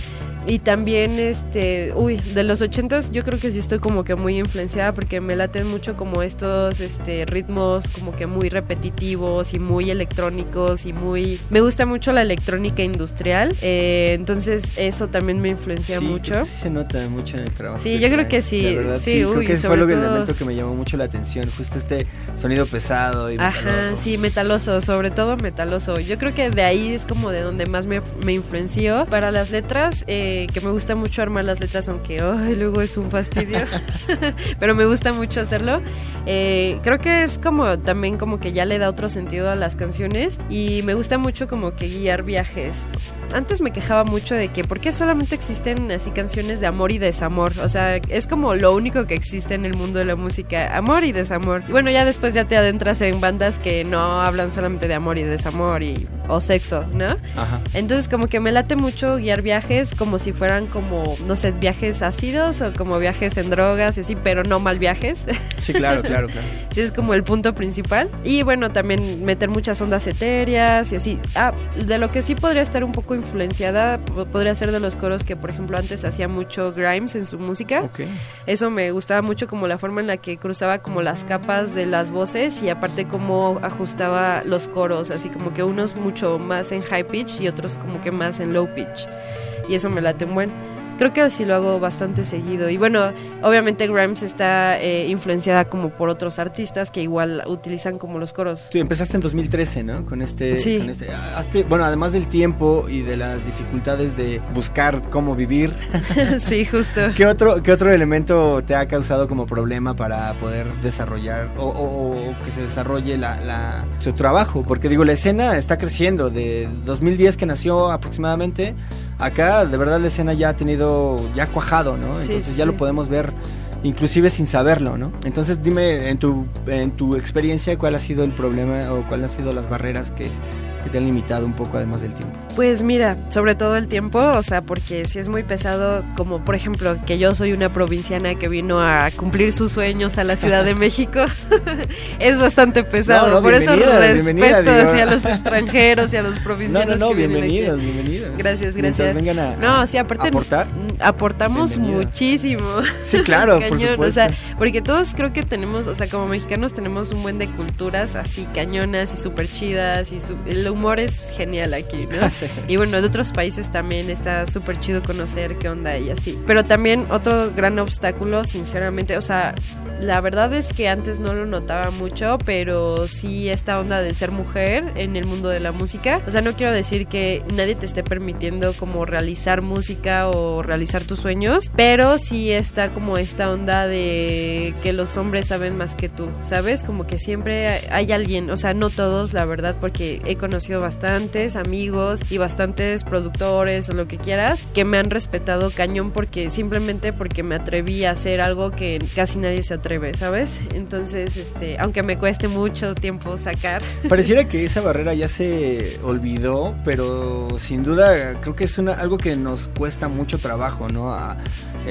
Y también, este, uy, de los ochentas yo creo que sí estoy como que muy influenciada porque me laten mucho como estos este, ritmos como que muy repetitivos y muy electrónicos y muy... Me gusta mucho la electrónica industrial, eh, entonces eso también me influencia mucho. Sí se nota mucho en el trabajo. Sí, yo creo que sí. sí, creo que ese fue lo que, el elemento que me llamó mucho la atención, justo este sonido pesado y Ajá, sí, metaloso, sobre todo metaloso. Yo creo que de ahí es como de donde más me, me influenció. Para las letras... Eh, que me gusta mucho armar las letras, aunque luego es un fastidio, pero me gusta mucho hacerlo. Eh, creo que es como también como que ya le da otro sentido a las canciones y me gusta mucho como que guiar viajes. Antes me quejaba mucho de que por qué solamente existen así canciones de amor y desamor, o sea, es como lo único que existe en el mundo de la música, amor y desamor. Y bueno, ya después ya te adentras en bandas que no hablan solamente de amor y desamor y o sexo, ¿no? Ajá. Entonces como que me late mucho guiar viajes como si fueran como, no sé, viajes ácidos o como viajes en drogas y así, pero no mal viajes. Sí, claro, claro, claro. sí, es como el punto principal. Y bueno, también meter muchas ondas etéreas y así. Ah, de lo que sí podría estar un poco influenciada, podría ser de los coros que, por ejemplo, antes hacía mucho Grimes en su música. Eso me gustaba mucho como la forma en la que cruzaba como las capas de las voces y aparte cómo ajustaba los coros, así como que unos mucho más en high pitch y otros como que más en low pitch y eso me late un buen. Creo que así lo hago bastante seguido. Y bueno, obviamente Grimes está eh, influenciada como por otros artistas que igual utilizan como los coros. Tú empezaste en 2013, ¿no? Con este... Sí. Con este bueno, además del tiempo y de las dificultades de buscar cómo vivir. sí, justo. ¿Qué otro, ¿Qué otro elemento te ha causado como problema para poder desarrollar o, que se desarrolle la, la, su trabajo? Porque digo, la escena está creciendo. De 2010 que nació aproximadamente acá de verdad la escena ya ha tenido, ya cuajado, ¿no? Entonces ya lo podemos ver inclusive sin saberlo, ¿no? Entonces dime en tu, en tu experiencia cuál ha sido el problema o cuáles han sido las barreras que, que te han limitado un poco además del tiempo? Pues mira, sobre todo el tiempo, o sea, porque si es muy pesado, como por ejemplo que yo soy una provinciana que vino a cumplir sus sueños a la Ciudad de México, es bastante pesado. por eso respeto hacia los extranjeros y a los provincianos. No, no, no, bienvenidos, bienvenidos. Gracias, gracias. Vengan a, no, sí, aparte aportar. aportamos muchísimo. Sí, claro, por supuesto. O sea, porque todos creo que tenemos, o sea, como mexicanos tenemos un buen de culturas así cañonas y súper chidas y el humor es genial aquí, ¿no? Y bueno, de otros países también está súper chido conocer qué onda y así. Pero también otro gran obstáculo, sinceramente, o sea, la verdad es que antes no lo notaba mucho, pero sí esta onda de ser mujer en el mundo de la música. O sea, no quiero decir que nadie te esté permitiendo como realizar música o realizar tus sueños, pero sí está como esta onda de que los hombres saben más que tú, ¿sabes? Como que siempre hay alguien, o sea, no todos, la verdad, porque he conocido bastantes amigos y bastantes productores o lo que quieras que me han respetado cañón porque simplemente porque me atreví a hacer algo que casi nadie se atreve, ¿sabes? Entonces, este, aunque me cueste mucho tiempo sacar. Pareciera que esa barrera ya se olvidó, pero sin duda creo que es una algo que nos cuesta mucho trabajo, ¿no?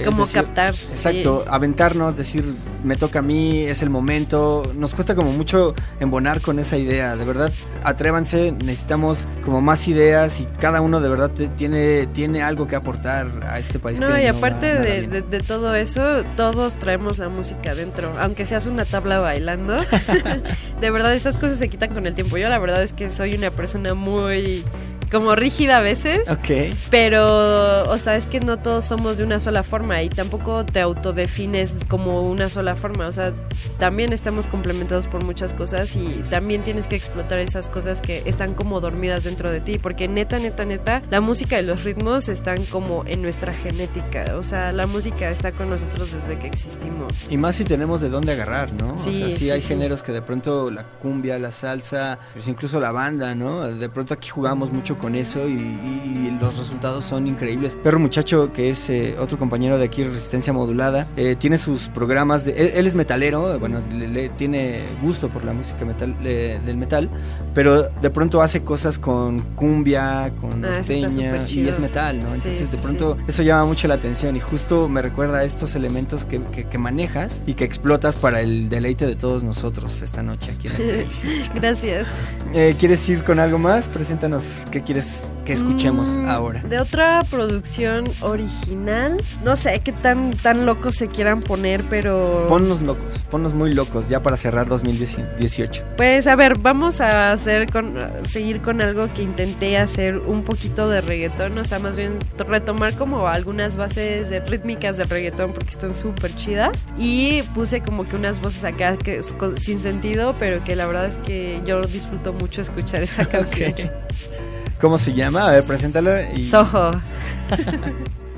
Como captar. Exacto, aventarnos, decir, me toca a mí, es el momento. Nos cuesta como mucho embonar con esa idea. De verdad, atrévanse, necesitamos como más ideas y cada uno de verdad tiene, tiene algo que aportar a este país. No, y aparte de, de, todo eso, todos traemos la música dentro, aunque seas una tabla bailando. de verdad, esas cosas se quitan con el tiempo. Yo la verdad es que soy una persona muy como rígida a veces. Ok. Pero, o sea, es que no todos somos de una sola forma y tampoco te autodefines como una sola forma. O sea, también estamos complementados por muchas cosas y también tienes que explotar esas cosas que están como dormidas dentro de ti. Porque neta, neta, neta, la música y los ritmos están como en nuestra genética. O sea, la música está con nosotros desde que existimos. Y más si tenemos de dónde agarrar, ¿no? Sí, o sea, sí, sí, hay sí. géneros que de pronto la cumbia, la salsa, pues incluso la banda, ¿no? De pronto aquí jugamos mucho con eso y, y los resultados son increíbles. Perro Muchacho, que es eh, otro compañero de aquí, Resistencia Modulada, eh, tiene sus programas, de, él, él es metalero, bueno, le, le tiene gusto por la música metal, eh, del metal, pero de pronto hace cosas con cumbia, con Ah, norteña y es metal, ¿no? Entonces sí, de pronto sí. eso llama mucho la atención y justo me recuerda a estos elementos que, que- que manejas y que explotas para el deleite de todos nosotros esta noche aquí en el. Gracias. Eh, ¿Quieres ir con algo más? Preséntanos qué quieres que escuchemos Mm, ahora. De otra producción original, no sé qué tan, tan locos se quieran poner, pero... Ponnos locos, ponnos muy locos ya para cerrar 2018. Pues a ver, vamos a hacer con, a seguir con algo que intenté hacer un poquito de reggaetón, o sea, más bien retomar como algunas bases de rítmicas del reggaetón porque están súper chidas y puse como que unas voces acá que sin sentido, pero que la verdad es que yo disfruto mucho escuchar esa canción. ¿Cómo se llama? A ver, preséntala y... Soho.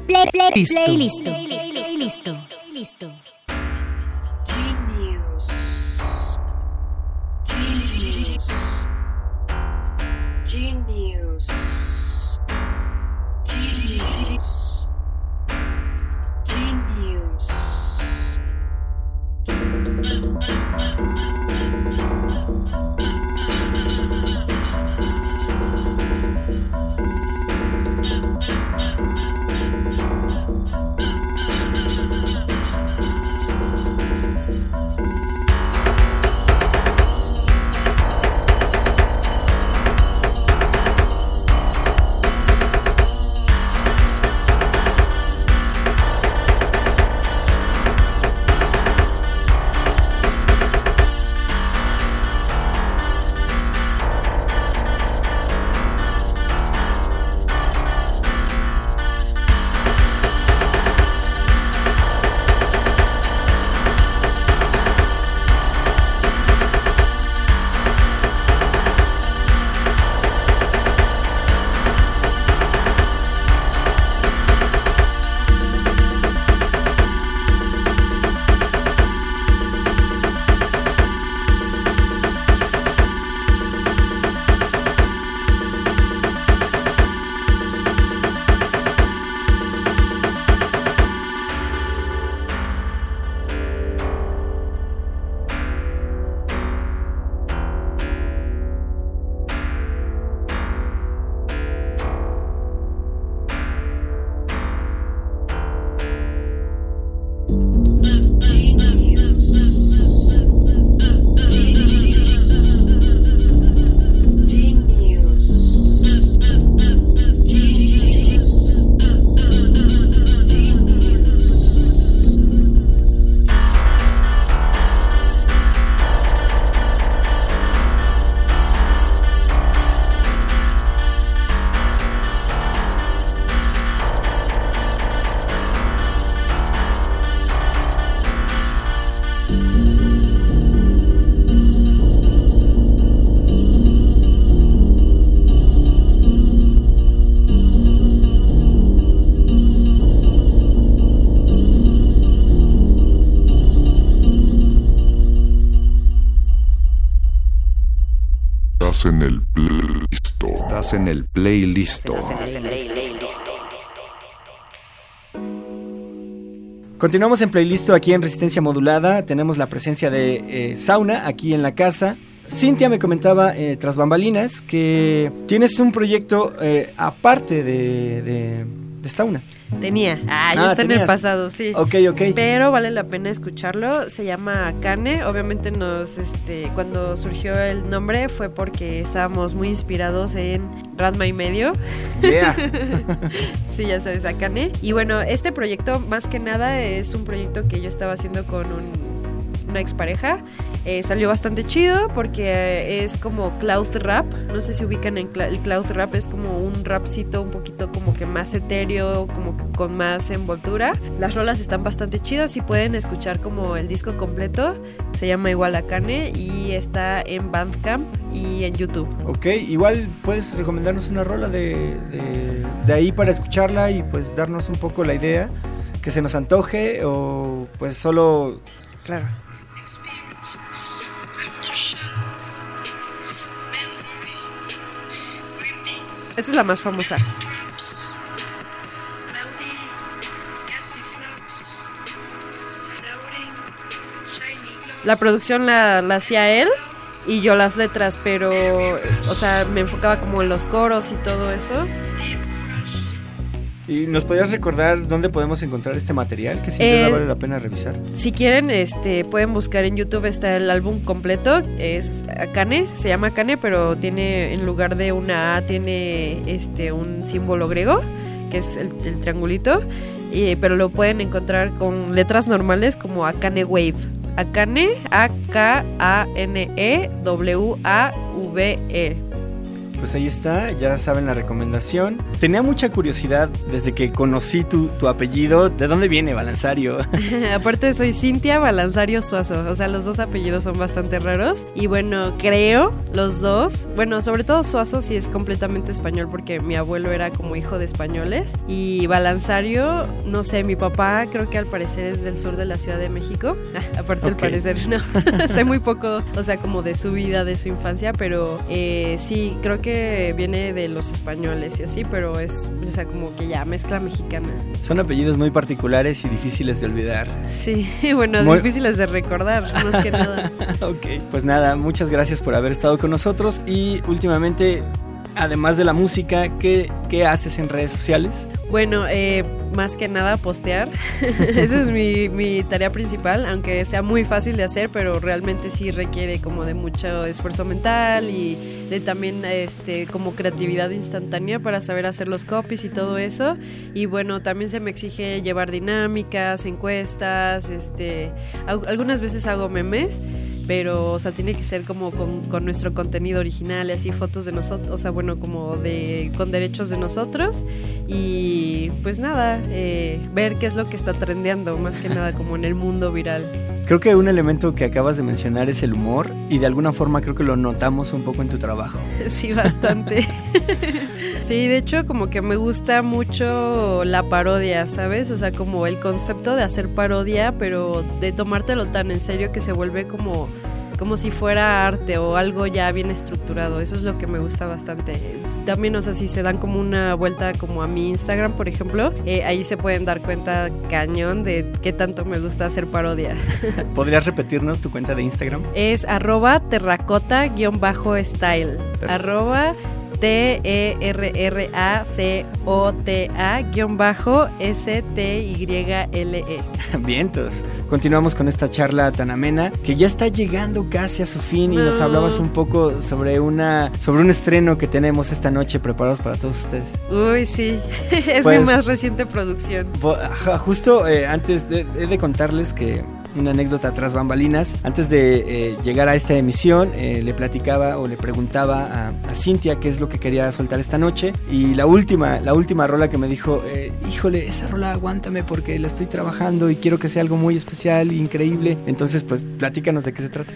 Play, play, Listo. Listo. Listo. Listo. Estás en el playlist. Estás en el playlist. Continuamos en playlist aquí en Resistencia Modulada. Tenemos la presencia de eh, Sauna aquí en la casa. Cintia me comentaba eh, tras bambalinas que tienes un proyecto eh, aparte de, de, de Sauna. Tenía. Ah, ya Ah, está en el pasado, sí. Ok, ok. Pero vale la pena escucharlo. Se llama Kane. Obviamente nos, este, cuando surgió el nombre fue porque estábamos muy inspirados en Ranma y medio. Yeah. sí, ya sabes, Akane. Y bueno, este proyecto más que nada es un proyecto que yo estaba haciendo con un una expareja. Eh, salió bastante chido porque es como cloud rap. No sé si ubican en cl- el cloud rap, es como un rapcito un poquito como que más etéreo, como que con más envoltura. Las rolas están bastante chidas y pueden escuchar como el disco completo. Se llama igual Akane y está en Bandcamp y en YouTube. Ok, igual puedes recomendarnos una rola de, de, de ahí para escucharla y pues darnos un poco la idea que se nos antoje o pues solo... Claro. Esta es la más famosa. La producción la, la hacía él y yo las letras, pero, o sea, me enfocaba como en los coros y todo eso. ¿Y nos podrías recordar dónde podemos encontrar este material? Que sin Eh, duda vale la pena revisar. Si quieren, este, pueden buscar en YouTube está el álbum completo, es Akane, se llama Akane, pero tiene en lugar de una A tiene este un símbolo griego, que es el, el triangulito, y- pero lo pueden encontrar con letras normales como Akane Wave. Akane, A K A N E W A V E. Pues ahí está, ya saben la recomendación. Tenía mucha curiosidad desde que conocí tu, tu apellido. ¿De dónde viene Balanzario? Aparte soy Cintia Balanzario Suazo, o sea, los dos apellidos son bastante raros. Y bueno, creo los dos, bueno, sobre todo Suazo sí es completamente español porque mi abuelo era como hijo de españoles. Y Balanzario, no sé, mi papá creo que al parecer es del sur de la Ciudad de México. Ah, aparte al Ok. parecer, no, sé muy poco, o sea, como de su vida, de su infancia, pero eh, sí, creo que viene de los españoles y así, pero es, o sea, como que ya mezcla mexicana. Son apellidos muy particulares y difíciles de olvidar. Sí, bueno, Muy- difíciles de recordar, más que nada. ok, pues nada, muchas gracias por haber estado con nosotros y últimamente, además de la música, ¿qué, qué haces en redes sociales? Bueno, eh, más que nada postear. Esa es mi, mi tarea principal, aunque sea muy fácil de hacer, pero realmente sí requiere como de mucho esfuerzo mental y de también este como creatividad instantánea para saber hacer los copies y todo eso. Y bueno, también se me exige llevar dinámicas, encuestas, este, al- algunas veces hago memes pero o sea tiene que ser como con, con nuestro contenido original así fotos de nosotros o sea bueno como de con derechos de nosotros. Y pues nada eh, ver qué es lo que está trendeando más que nada como en el mundo viral. Creo que un elemento que acabas de mencionar es el humor y de alguna forma creo que lo notamos un poco en tu trabajo. sí bastante. Sí de hecho como que me gusta mucho la parodia sabes o sea como el concepto de hacer parodia pero de tomártelo tan en serio que se vuelve como como si fuera arte o algo ya bien estructurado. Eso es lo que me gusta bastante. También, o sea, si se dan como una vuelta como a mi Instagram, por ejemplo, eh, ahí se pueden dar cuenta cañón de qué tanto me gusta hacer parodia. ¿Podrías repetirnos tu cuenta de Instagram? Es arroba terracota-style. Arroba T-E-R-R-A-C-O-T-A-S-T-Y-L-E. Vientos. Continuamos con esta charla tan amena que ya está llegando casi a su fin y nos No. hablabas un poco sobre una sobre un estreno que tenemos esta noche preparados para todos ustedes. Uy, sí. es Pues- mi más reciente producción. Ajá, Justo eh, antes de, he de contarles que una anécdota tras bambalinas. Antes de eh, llegar a esta emisión, eh, le platicaba o le preguntaba a, a Cintia qué es lo que quería soltar esta noche. Y la última, la última rola que me dijo, eh, híjole, esa rola aguántame porque la estoy trabajando y quiero que sea algo muy especial increíble. Entonces, pues platícanos de qué se trata.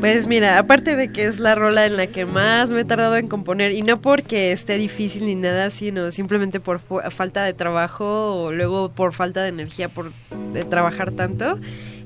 Pues mira, aparte de que es la rola en la que más me he tardado en componer, y no porque esté difícil ni nada, sino simplemente por falta de trabajo o luego por falta de energía por de trabajar tanto,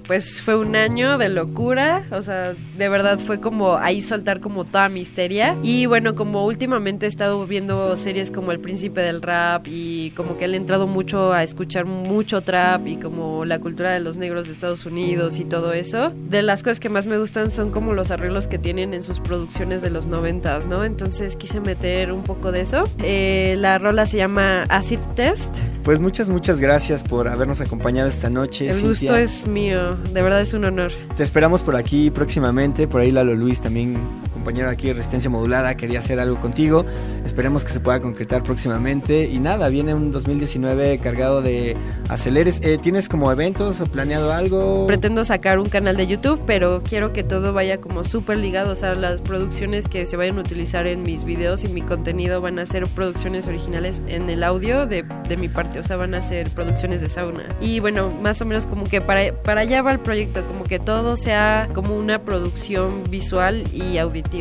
pues fue un año de locura, o sea, de verdad fue como ahí soltar como toda mi histeria. Y bueno, como últimamente he estado viendo series como El Príncipe del Rap y como que le he entrado mucho a escuchar mucho trap y como la cultura de los negros de Estados Unidos y todo eso, de las cosas que más me gustan son como los arreglos que tienen en sus producciones de los noventas, ¿no? Entonces quise meter un poco de eso. Eh, la rola se llama Acid Test. Pues muchas, muchas gracias por habernos acompañado esta noche. El Cintia. gusto es mío, de verdad es un honor. Te esperamos por aquí próximamente. Por ahí Lalo Luis también, compañero aquí de Resistencia Modulada, quería hacer algo contigo. Esperemos que se pueda concretar próximamente. Y nada, viene un 2019 cargado de aceleres. Eh, ¿Tienes como eventos o planeado algo? Pretendo sacar un canal de YouTube, pero quiero que todo vaya como súper ligado. O sea, las producciones que se vayan a utilizar en mis videos y mi contenido van a ser producciones originales en el audio de, de mi parte. O sea, van a ser producciones de sauna. Y bueno, más o menos como que para, para allá va el proyecto, como que todo sea como una producción visual y auditiva.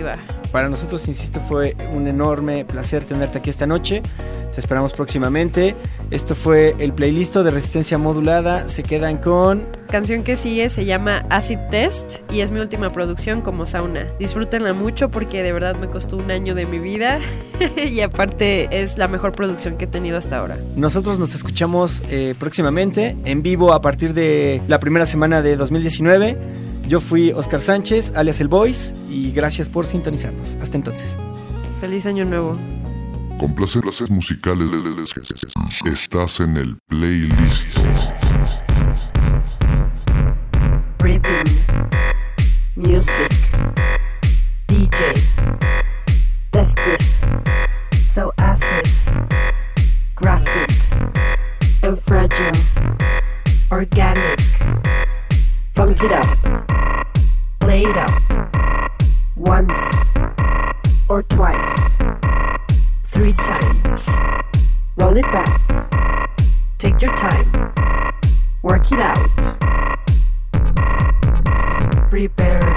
Para nosotros, insisto, fue un enorme placer tenerte aquí esta noche. Te esperamos próximamente. Esto fue el playlist de Resistencia Modulada. Se quedan con... Canción que sigue se llama Acid Test y es mi última producción como sauna. Disfrútenla mucho porque de verdad me costó un año de mi vida y aparte es la mejor producción que he tenido hasta ahora. Nosotros nos escuchamos eh, próximamente en vivo a partir de la primera semana de 2019. Yo fui Oscar Sánchez, alias El Voice, y gracias por sintonizarnos. Hasta entonces. Feliz año nuevo. Con placeres musicales estás en el playlist. Rhythm, music, DJ, testis, so acid, graphic, and fragile, organic. Funk it up, play it up, once or twice, three times. Roll it back, take your time, work it out. Prepare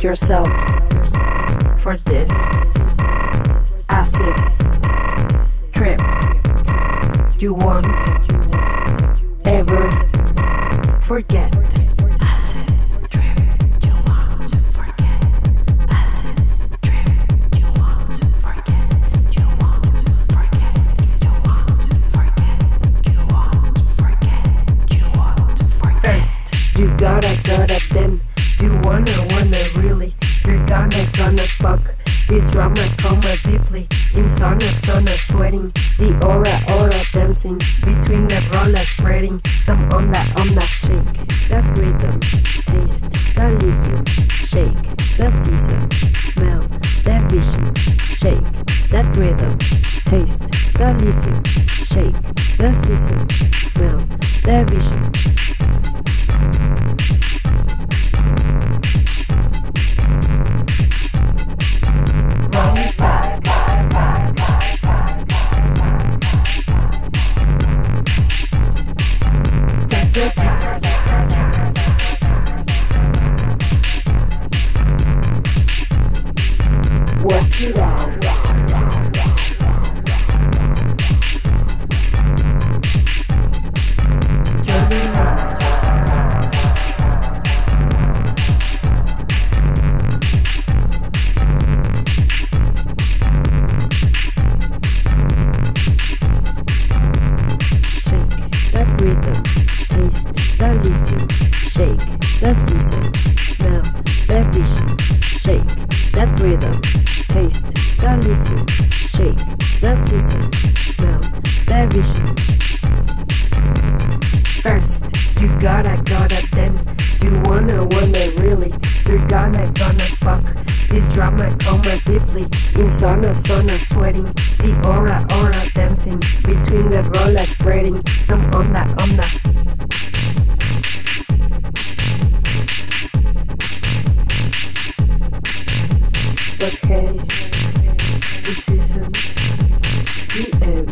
yourselves for this acid trip. You won't ever forget. You gotta, gotta, then you wanna, wanna really. You're gonna gonna fuck. This drama coma deeply. In sauna sauna sweating. The aura aura dancing. Between the rollers spreading. Some on that on that shake. That rhythm. Taste. That lithium. Shake. That season. Smell. That vision. Shake. That rhythm. Taste. That lithium. Shake. That season. Smell. That vision. What you are. That season, smell that vision. Shake that rhythm, taste that lithium. Shake that season, smell that vision. First, you gotta gotta then. You wanna wanna really. You're gonna gonna fuck. This drama oh coma deeply. In sauna sauna sweating. The aura aura dancing. Between the rollers spreading. Some on that But hey, this isn't the end.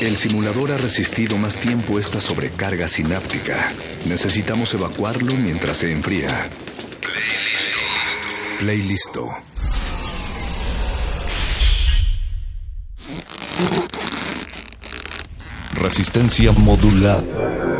El simulador ha resistido más tiempo esta sobrecarga sináptica. Necesitamos evacuarlo mientras se enfría. Playlisto. Resistencia modulada.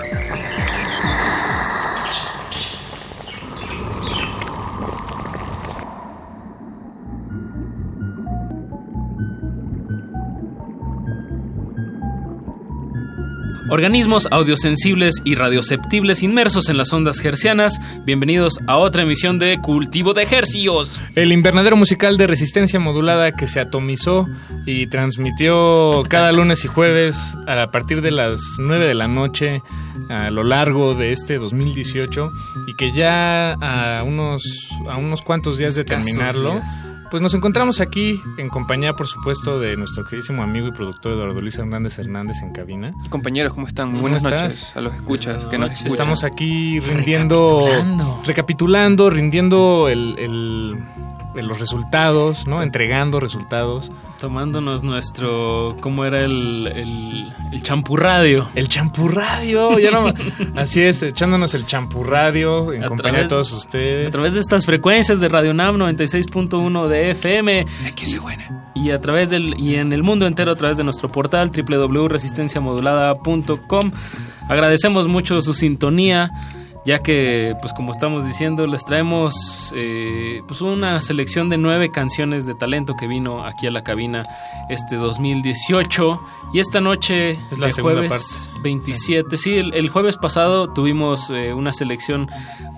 Organismos audiosensibles y radioceptibles inmersos en las ondas hercianas, bienvenidos a otra emisión de Cultivo de Hercios. El invernadero musical de resistencia modulada que se atomizó y transmitió cada lunes y jueves a partir de las 9 de la noche a lo largo de este 2018 y que ya a unos, a unos cuantos días de terminarlo, días. Pues nos encontramos aquí en compañía, por supuesto, de nuestro queridísimo amigo y productor Eduardo Luis Hernández Hernández en cabina. Compañeros, ¿cómo están? Muy ¿Cómo buenas estás? noches a los escuchas que nos escuchan. Estamos aquí rindiendo, Recapitulando. recapitulando, rindiendo el, el- el- los resultados, ¿no? Entregando resultados. Tomándonos nuestro. ¿Cómo era el, el, el champurradio? El champurradio, ya no, así es, echándonos el champurradio en A compañía través- de todos ustedes. A través de estas frecuencias de Radio Nam 96.1 de FM. Y a través del y en el mundo entero a través de nuestro portal www.resistenciamodulada.com. Agradecemos mucho su sintonía, ya que pues como estamos diciendo les traemos eh, pues una selección de nueve canciones de talento que vino aquí a la cabina este 2018 y esta noche Es la el segunda jueves parte. 27 sí el, el jueves pasado tuvimos eh, una selección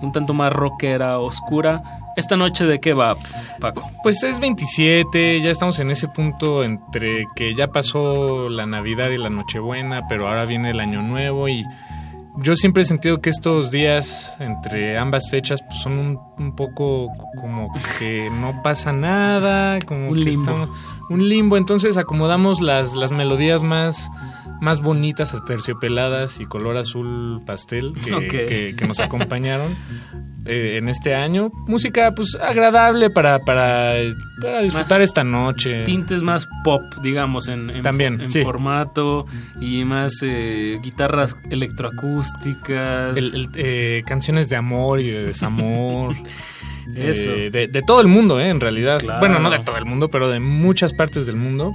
un tanto más rockera oscura. Esta noche de qué va Paco Pues es 27, ya estamos en ese punto entre que ya pasó la Navidad y la Nochebuena, pero ahora viene el Año Nuevo y yo siempre he sentido que estos días entre ambas fechas pues, son un, un poco como que no pasa nada, como Un que limbo. estamos- un limbo, entonces acomodamos las, las melodías más, más bonitas, aterciopeladas y color azul pastel que, Ok. que- que nos acompañaron eh, en este año. Música pues agradable para, para, para disfrutar Más esta noche. tintes más pop, digamos, en, en También, en sí. formato y más eh, guitarras electroacústicas. El- el, eh, canciones de amor y de desamor. Eso. Eh, de, de todo el mundo, eh, en realidad. Claro. Bueno, no de todo el mundo, pero de muchas partes del mundo.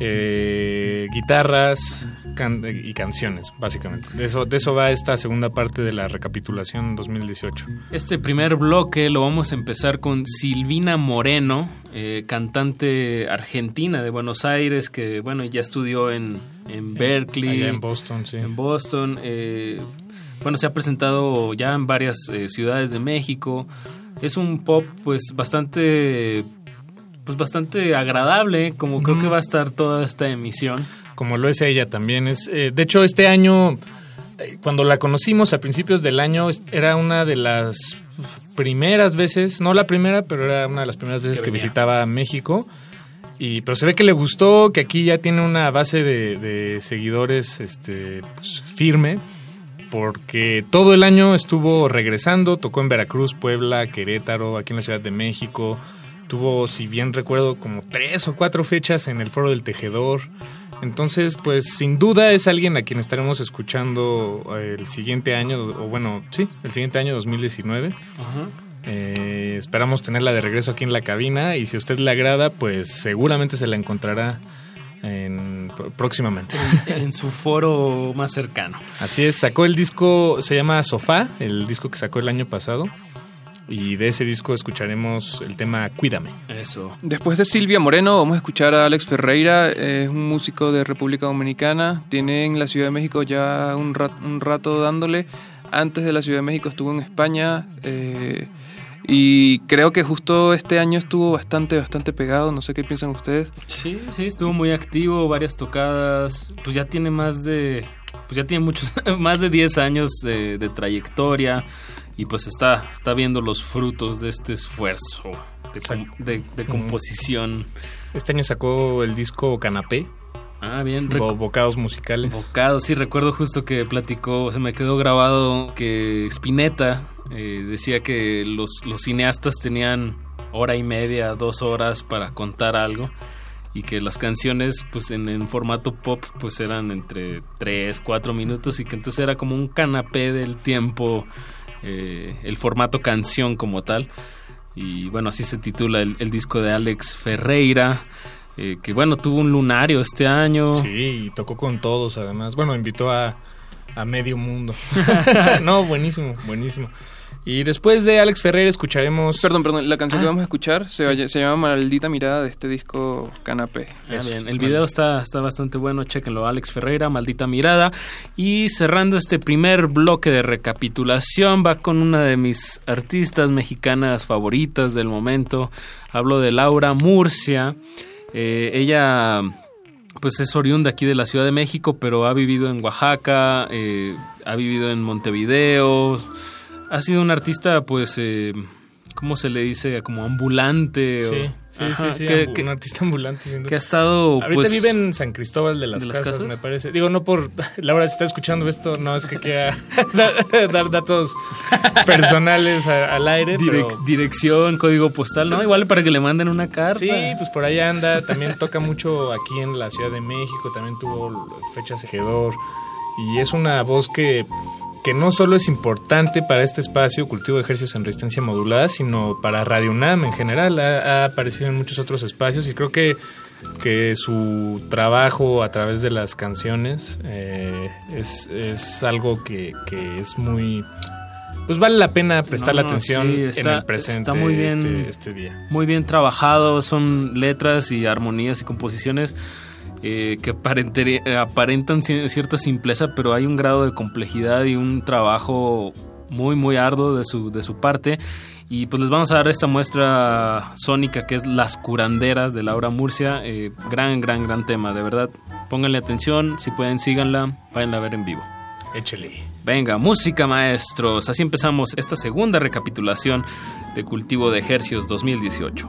Eh, guitarras can- y canciones, básicamente. De eso, de eso va esta segunda parte de la recapitulación 2018. Este primer bloque lo vamos a empezar con Silvina Moreno, eh, cantante argentina de Buenos Aires, que bueno, ya estudió en, en Berkeley. Allá en Boston, sí. En Boston. eh, bueno, se ha presentado ya en varias eh, ciudades de México. Es un pop pues bastante pues bastante agradable, como creo que va a estar toda esta emisión. Como lo es ella también. Es, eh, de hecho, este año, eh, cuando la conocimos a principios del año, era una de las primeras veces, no la primera, pero era una de las primeras veces que, visitaba México. Y, pero se ve que le gustó, que aquí ya tiene una base de, de seguidores este, pues, firme, porque todo el año estuvo regresando, tocó en Veracruz, Puebla, Querétaro, aquí en la Ciudad de México. Tuvo, si bien recuerdo, como tres o cuatro fechas en el Foro del Tejedor. Entonces, pues sin duda es alguien a quien estaremos escuchando eh, el siguiente año, o bueno, sí, el siguiente año 2019. Ajá. Eh, esperamos tenerla de regreso aquí en la cabina y si a usted le agrada, pues seguramente se la encontrará en, próximamente. En su foro más cercano. Así es, sacó el disco, se llama Sofá, el disco que sacó el año pasado. Y de ese disco escucharemos el tema Cuídame. Eso. Después de Silvia Moreno, vamos a escuchar a Alex Ferreira. Es un músico de República Dominicana. Tiene en la Ciudad de México ya un, rat- un rato dándole. Antes de la Ciudad de México estuvo en España. eh, y creo que justo este año estuvo bastante, bastante pegado. No sé qué piensan ustedes. Sí, sí, estuvo muy activo, varias tocadas. Pues ya tiene más de. Pues ya tiene muchos. más de 10 años de, de trayectoria. Y pues está, está viendo los frutos de este esfuerzo de, com- de- de composición. Este año sacó el disco Canapé. Ah, bien. Bo- bocados musicales. Bocados, sí, recuerdo justo que platicó, se me quedó grabado que Spinetta eh, decía que los, los cineastas tenían hora y media, dos horas para contar algo y que las canciones pues en, en formato pop pues eran entre tres, cuatro minutos y que entonces era como un canapé del tiempo, eh, el formato canción como tal. Y bueno, así se titula el, el disco de Alex Ferreira. eh, que bueno, tuvo un lunario este año. Sí, y tocó con todos además. Bueno, invitó a, a medio mundo. no, buenísimo, buenísimo. Y después de Alex Ferrer escucharemos... Perdón, perdón, la canción que Ah. vamos a escuchar se, Sí. vaya- se llama Maldita Mirada de este disco Canapé. Ah, bien. El video está, está bastante bueno, chéquenlo. Alex Ferreira, Maldita Mirada. Y cerrando este primer bloque de recapitulación, va con una de mis artistas mexicanas favoritas del momento. Hablo de Laura Murcia. Eh, ella pues es oriunda aquí de la Ciudad de México, pero ha vivido en Oaxaca, eh, ha vivido en Montevideo. Ha sido un artista, pues, eh, ¿cómo se le dice? Como ambulante. Sí, o- sí, Ajá, sí, sí, que- ambu- que- un artista ambulante. sin duda. que ha estado, Ahorita pues, vive en San Cristóbal de las, ¿de las casas, Casas? me parece. Digo, no por... Laura, si está escuchando esto, no es que quiera dar, dar datos personales a- al aire, Direc- pero... Dirección, código postal, ¿no? Igual para que le manden una carta. Sí, pues por ahí anda. También toca mucho aquí en la Ciudad de México. También tuvo fechas ejedor. Y es una voz que, que no solo es importante para este espacio, cultivo de ejercicios en resistencia modulada, sino para Radio UNAM en general. Ha, ha aparecido en muchos otros espacios y creo que, que su trabajo a través de las canciones eh, es, es algo que, que es muy... Pues vale la pena prestar No, la atención sí, está- en el presente está muy bien, este, este día. Muy bien trabajado, son letras y armonías y composiciones eh, que aparentan ci- cierta simpleza, pero hay un grado de complejidad y un trabajo muy, muy arduo de su, de su parte. Y pues les vamos a dar esta muestra sónica que es Las Curanderas de Laura Murcia. Eh, gran, gran, gran tema, de verdad. Pónganle atención, si pueden síganla, váyanla a ver en vivo. Échele. Venga, música maestros. Así empezamos esta segunda recapitulación de Cultivo de Ejercios 2018.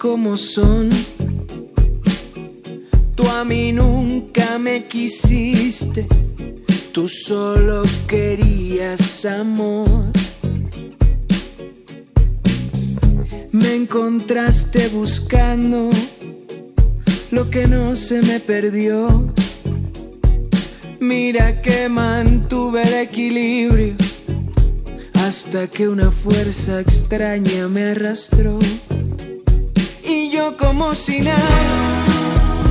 Como son, tú a mí nunca me quisiste, tú solo querías amor. Me encontraste buscando lo que no se me perdió. Mira que mantuve el equilibrio hasta que una fuerza extraña me arrastró. Como si nada,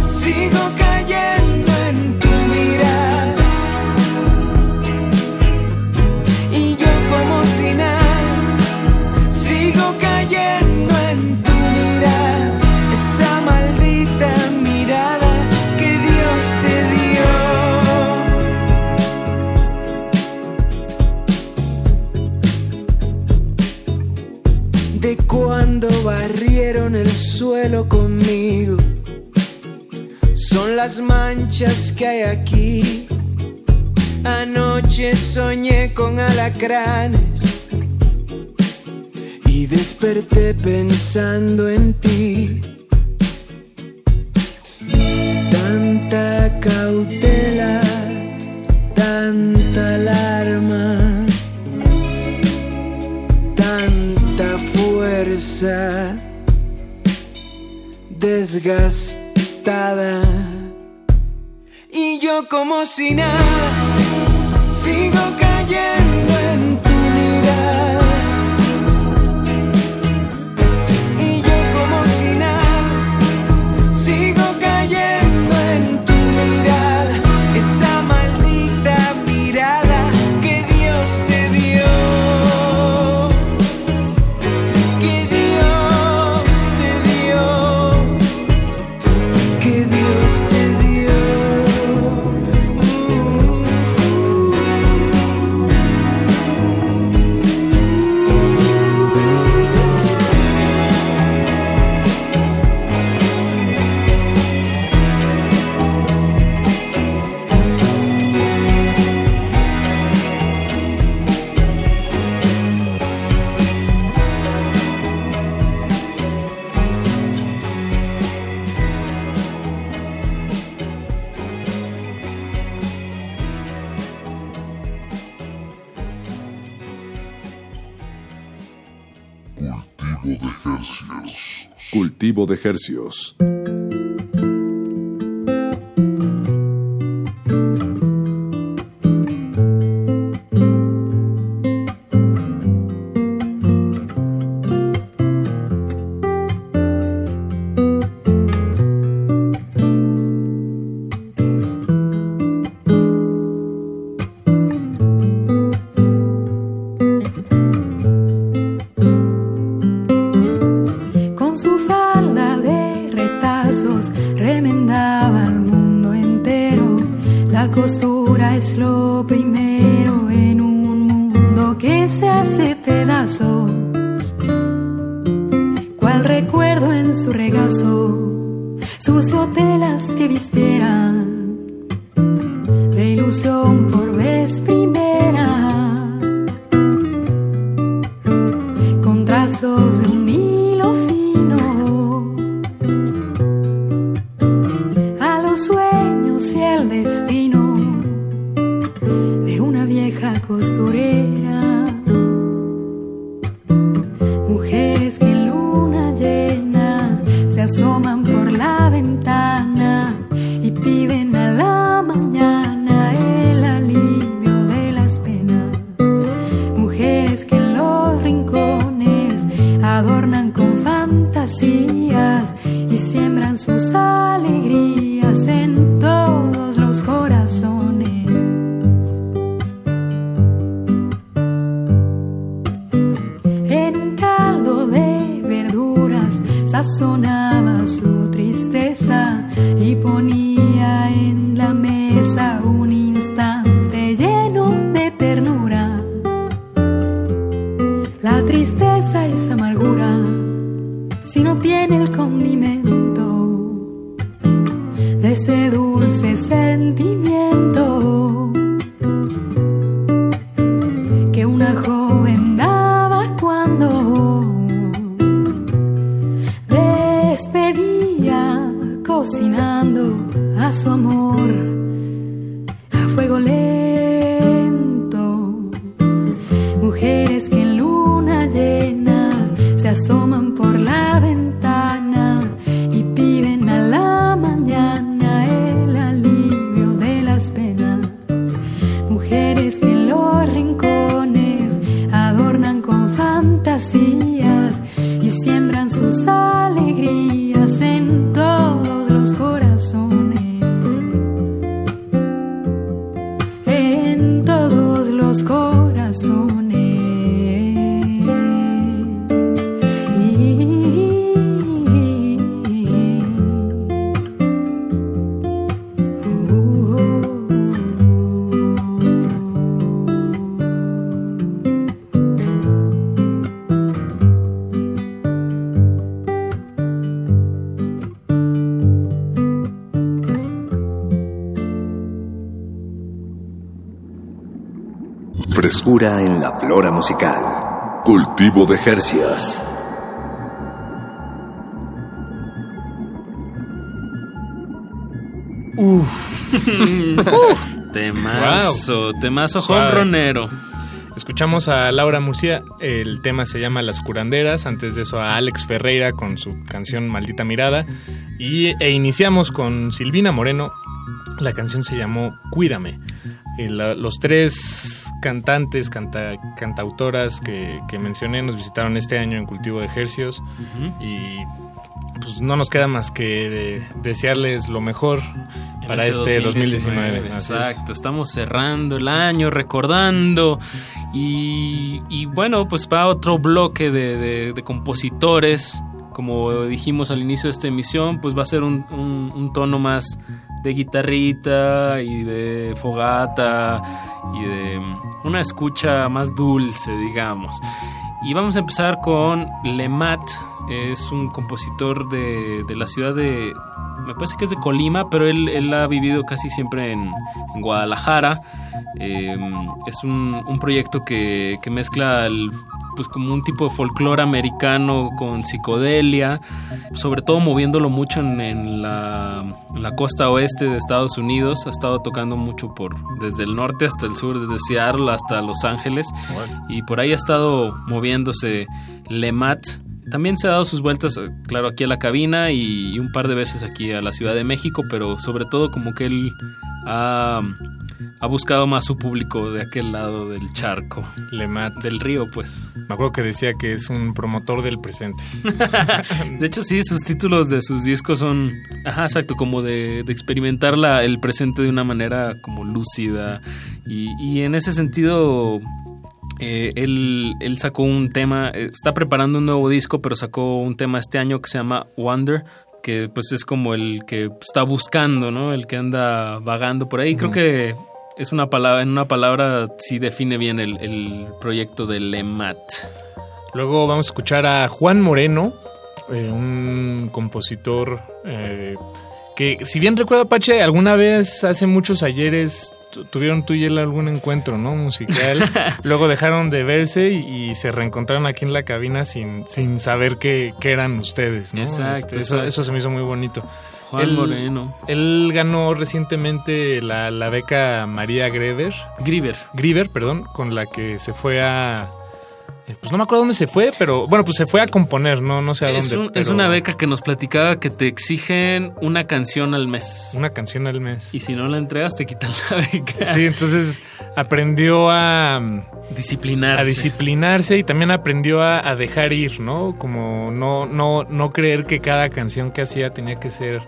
sigo cayendo en tu mirar. Y yo como si nada, sigo cayendo en tu mirar. Esa maldita mirada que Dios te dio. de cuando barrieron el suelo conmigo. Son las manchas que hay aquí. Anoche soñé con alacranes y desperté pensando en ti. Tanta cautela, tanta alarma, tanta fuerza desgastada. Y yo como si nada, sigo cayendo en De Hercios. Hercios. Uf. Temazo, temazo Suave. hombronero. Escuchamos a Laura Murcia, el tema se llama Las curanderas, antes de eso a Alex Ferreira con su canción Maldita Mirada y, e iniciamos con Silvina Moreno, la canción se llamó Cuídame. Y la- los tres cantantes, canta- cantautoras que, que mencioné nos visitaron este año en Cultivo de Ejercios y pues no nos queda más que de- desearles lo mejor En para este 2019. Así es. Exacto, estamos cerrando el año, recordando. Y, y bueno, pues va otro bloque de, de- de compositores. Como dijimos al inicio de esta emisión, pues va a ser un, un- un tono más de guitarrita y de fogata y de una escucha más dulce, digamos. Y vamos a empezar con Lemat, es un compositor de, de la ciudad de, me parece que es de Colima, pero él, él ha vivido casi siempre en, Guadalajara. Eh, es un, un proyecto que, que mezcla el, pues como un tipo de folclore americano con psicodelia, sobre todo moviéndolo mucho en, en la, en la costa oeste de Estados Unidos. Ha estado tocando mucho por desde el norte hasta el sur, desde Seattle hasta Los Ángeles. Y por ahí ha estado moviéndose Lemat. También se ha dado sus vueltas, eh, claro, aquí a la cabina y, y un par de veces aquí a la Ciudad de México, pero sobre todo como que él ha, ha buscado más su público de aquel lado del charco. Lemat. Del río, pues. Me acuerdo que decía que es un promotor del presente. De hecho, sí, sus títulos de sus discos son, ajá, exacto, como de, de experimentar la, el presente de una manera como lúcida. Y, y en ese sentido, eh, él, él sacó un tema, eh, está preparando un nuevo disco, pero sacó un tema este año que se llama Wonder, que pues es como el que está buscando, ¿no? El que anda vagando por ahí. Creo que es una palabra, en una palabra sí define bien el, el proyecto de Lemat. Luego vamos a escuchar a Juan Moreno, eh, un compositor eh, que, si bien recuerdo, Apache, alguna vez hace muchos ayeres tuvieron tú y él algún encuentro, ¿no? Musical. Luego dejaron de verse y, y se reencontraron aquí en la cabina sin, sin saber que, que eran ustedes, ¿no? Exacto, Este, eso, exacto. eso se me hizo muy bonito. Juan Moreno. Él ganó recientemente la, la beca María Grever. Griever. Griever, perdón, con la que se fue a... eh, Pues no me acuerdo dónde se fue, pero bueno, pues se fue a componer, no, no sé a Es, dónde. un- es una beca que nos platicaba que te exigen una canción al mes. Una canción al mes. Y si no la entregas, te quitan la beca. Sí, entonces aprendió a... Disciplinarse. A disciplinarse y también aprendió a, a dejar ir, ¿no? Como no, no, no creer que cada canción que hacía tenía que ser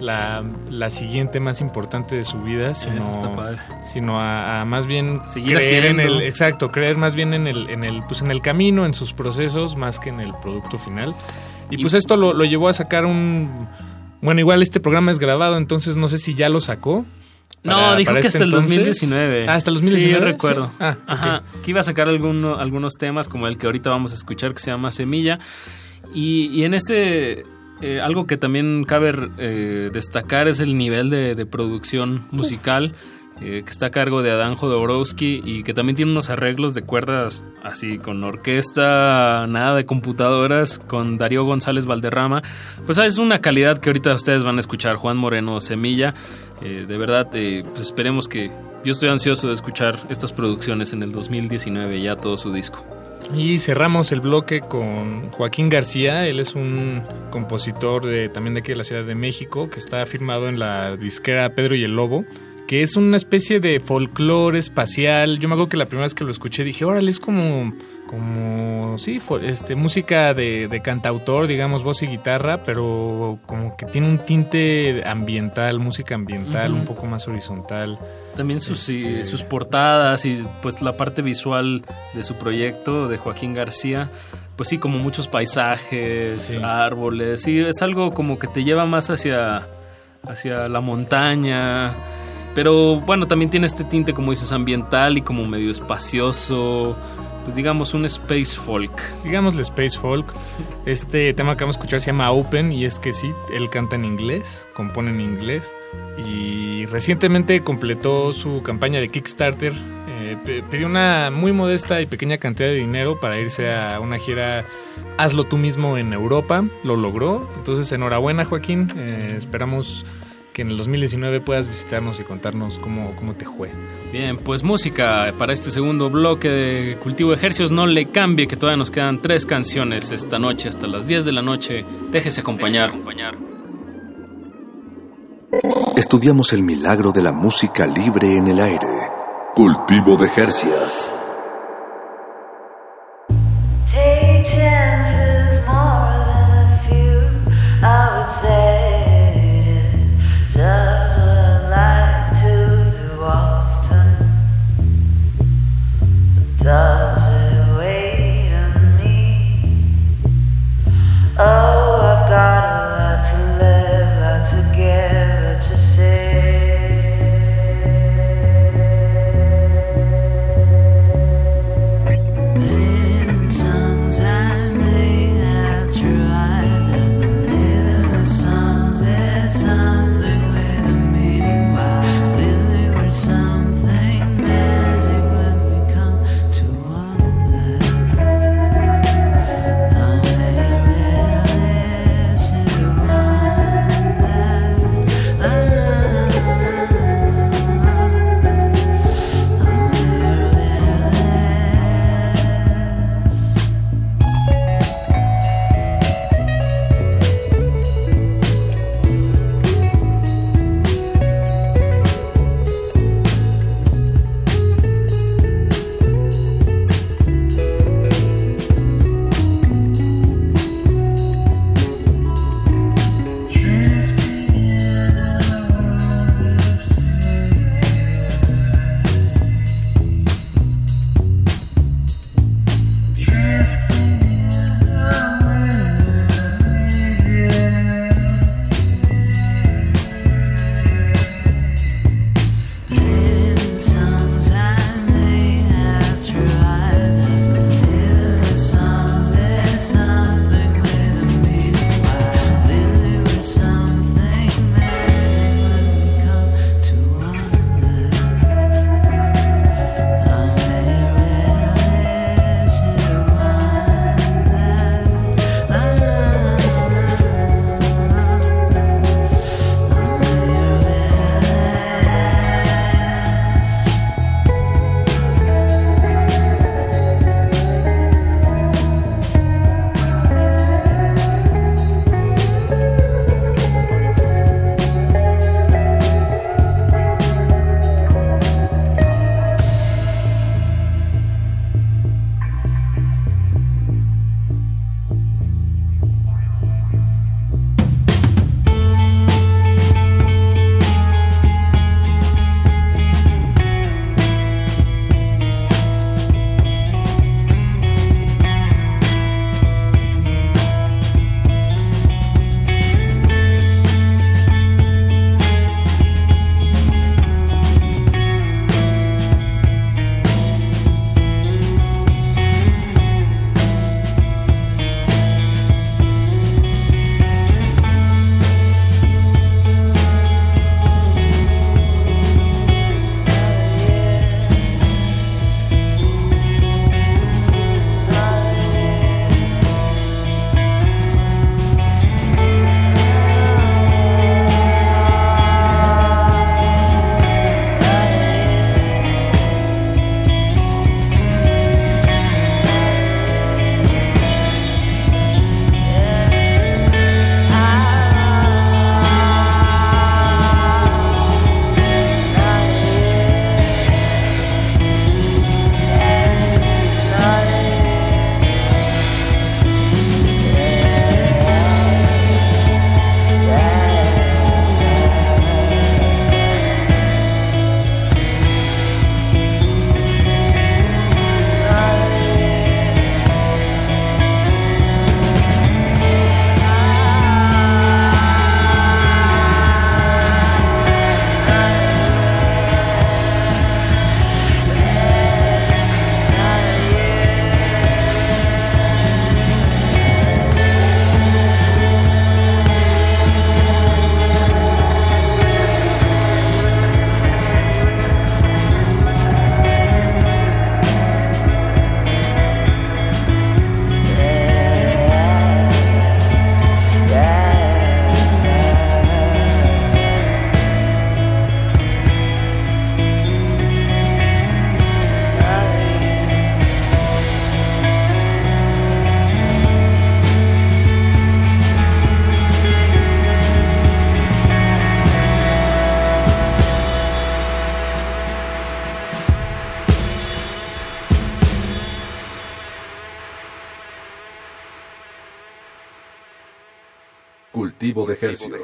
la, la siguiente más importante de su vida, sino, sino a, a más bien Seguir creer en el, exacto, creer más bien en el, en el, pues en el camino, en sus procesos, más que en el producto final. Y, pues esto lo, lo llevó a sacar un bueno, igual este programa es grabado, entonces no sé si ya lo sacó. No, dijo que este hasta el entonces. 2019. Ah, hasta el 2019. Sí, yo recuerdo. Sí. Ah, Ajá. Que iba a sacar alguno- algunos temas como el que ahorita vamos a escuchar que se llama Semilla. Y, y en este, eh, algo que también cabe eh, destacar es el nivel de, de producción musical. eh, que está a cargo de Adán Jodorowsky y que también tiene unos arreglos de cuerdas así con orquesta, nada de computadoras, con Darío González Valderrama. Pues ah, es una calidad que ahorita ustedes van a escuchar, Juan Moreno Semilla. De verdad, eh, pues esperemos que... Yo estoy ansioso de escuchar estas producciones en el 2019, ya todo su disco. Y cerramos el bloque con Joaquín García. Él es un compositor de, también de aquí de la Ciudad de México que está firmado en la disquera Pedro y el Lobo, que es una especie de folclore espacial. Yo me acuerdo que la primera vez que lo escuché dije, órale, es como, como, sí, este, música de, de cantautor, digamos, voz y guitarra, pero como que tiene un tinte ambiental, música ambiental, un poco más horizontal. También sus, Este- sus portadas y pues la parte visual de su proyecto de Joaquín García, pues sí, como muchos paisajes, Sí. árboles, sí, es algo como que te lleva más hacia, hacia la montaña, pero bueno, también tiene este tinte, como dices, ambiental y como medio espacioso, pues digamos un space folk. Digámosle Space Folk. Este tema que vamos a escuchar se llama Open y es que sí, él canta en inglés, compone en inglés y recientemente completó su campaña de Kickstarter. Eh, pidió una muy modesta y pequeña cantidad de dinero para irse a una gira Hazlo tú mismo en Europa. Lo logró. Entonces, enhorabuena, Joaquín. Eh, esperamos que en el 2019 puedas visitarnos y contarnos cómo, cómo te fue. Bien, pues música para este segundo bloque de Cultivo de Ejercicios. No le cambie que todavía nos quedan tres canciones esta noche hasta las 10 de la noche. Déjese acompañar. Estudiamos el milagro de la música libre en el aire. Cultivo de Jercias. because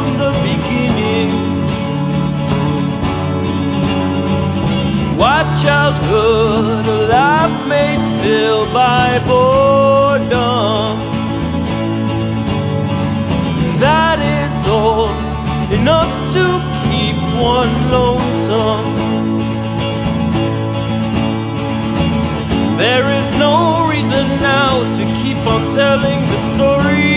from the beginning. What childhood a life made still by boredom. That is all enough to keep one lonesome. There is no reason now to keep on telling the story.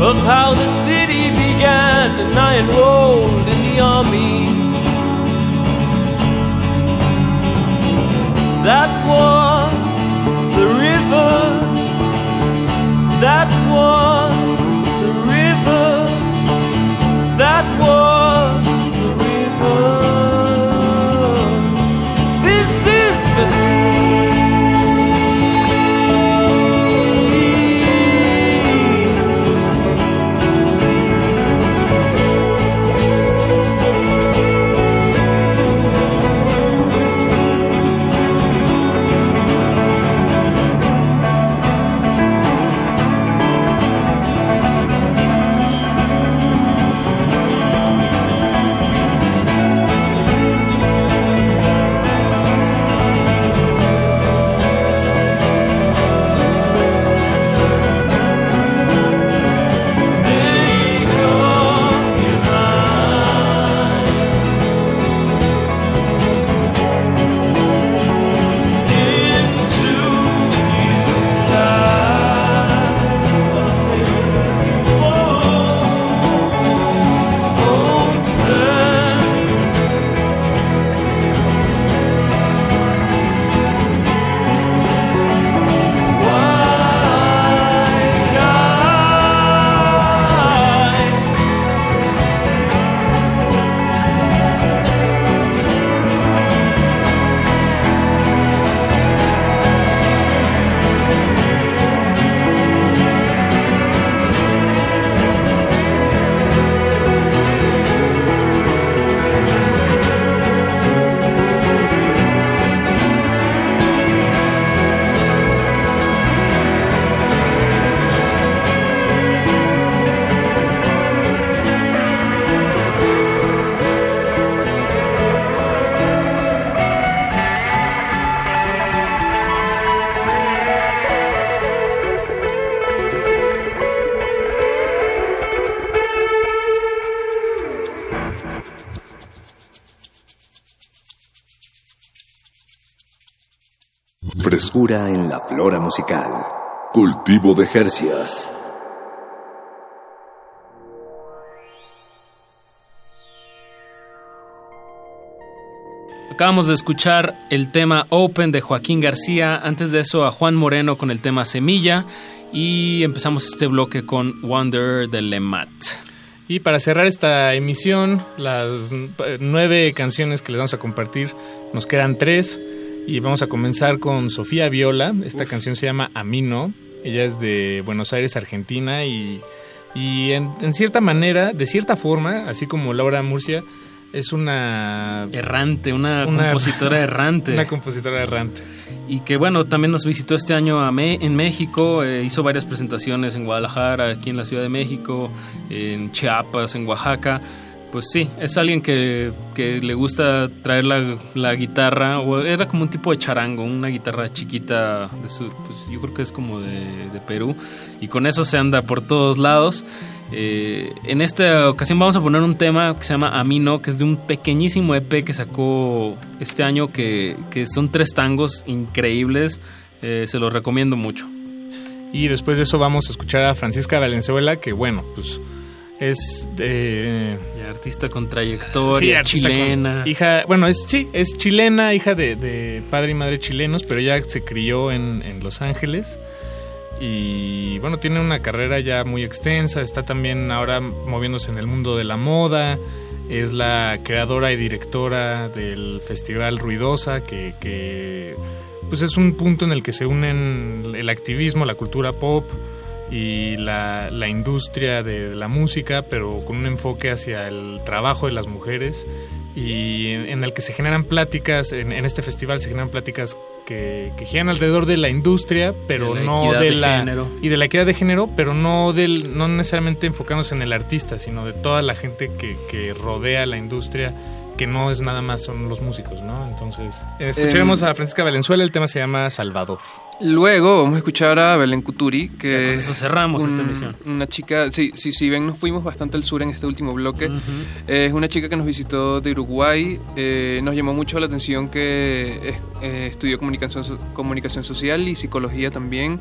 of how the city began, and I enrolled in the army. That was the river. That was the river. That was. Frescura en la flora musical. Cultivo de Jercias. Acabamos de escuchar el tema Open de Joaquín García, antes de eso a Juan Moreno con el tema Semilla y empezamos este bloque con Wonder de Lemat. Y para cerrar esta emisión, las nueve canciones que les vamos a compartir, nos quedan tres y vamos a comenzar con Sofía Viola. Esta canción se llama Amino. Ella es de Buenos Aires, Argentina y, y en, en cierta manera, de cierta forma, así como Laura Murcia, es una... Errante, una, compositora errante. Una compositora errante. Y que bueno, también nos visitó este año a Me en México, eh, hizo varias presentaciones en Guadalajara, aquí en la Ciudad de México, en Chiapas, en Oaxaca. Pues sí, es alguien que, que le gusta traer la, la, guitarra, o era como un tipo de charango, una guitarra chiquita, de su, pues yo creo que es como de, de Perú, y con eso se anda por todos lados. Eh, en esta ocasión vamos a poner un tema que se llama Amino, que es de un pequeñísimo EP que sacó este año, que, que son tres tangos increíbles. Eh, se los recomiendo mucho. Y después de eso vamos a escuchar a Francisca Valenzuela, que bueno, pues es de, artista con trayectoria, sí, chilena. Con, hija, bueno, es, sí, es chilena, hija de, de, padre y madre chilenos, pero ya se crió en, en Los Ángeles y bueno, tiene una carrera ya muy extensa, está también ahora moviéndose en el mundo de la moda, es la creadora y directora del Festival Ruidosa, que, que pues es un punto en el que se unen el activismo, la cultura pop y la, la industria de la música, pero con un enfoque hacia el trabajo de las mujeres y en, en el que se generan pláticas, en, en este festival se generan pláticas que, que, giran alrededor de la industria, pero de la no de, de la género. y de la equidad de género, pero no del no necesariamente enfocándose en el artista, sino de toda la gente que, que rodea la industria que no es nada más son los músicos, ¿no? Entonces, escucharemos Em, a Francisca Valenzuela, el tema se llama Salvador. Luego vamos a escuchar a Belén Cuturi, que Ya con eso cerramos un- esta emisión. Una chica, sí, sí, sí, ven, nos fuimos bastante al sur en este último bloque. Eh, es una chica que nos visitó de Uruguay. eh, nos llamó mucho la atención que es- eh, estudió comunicación, comunicación social y psicología también.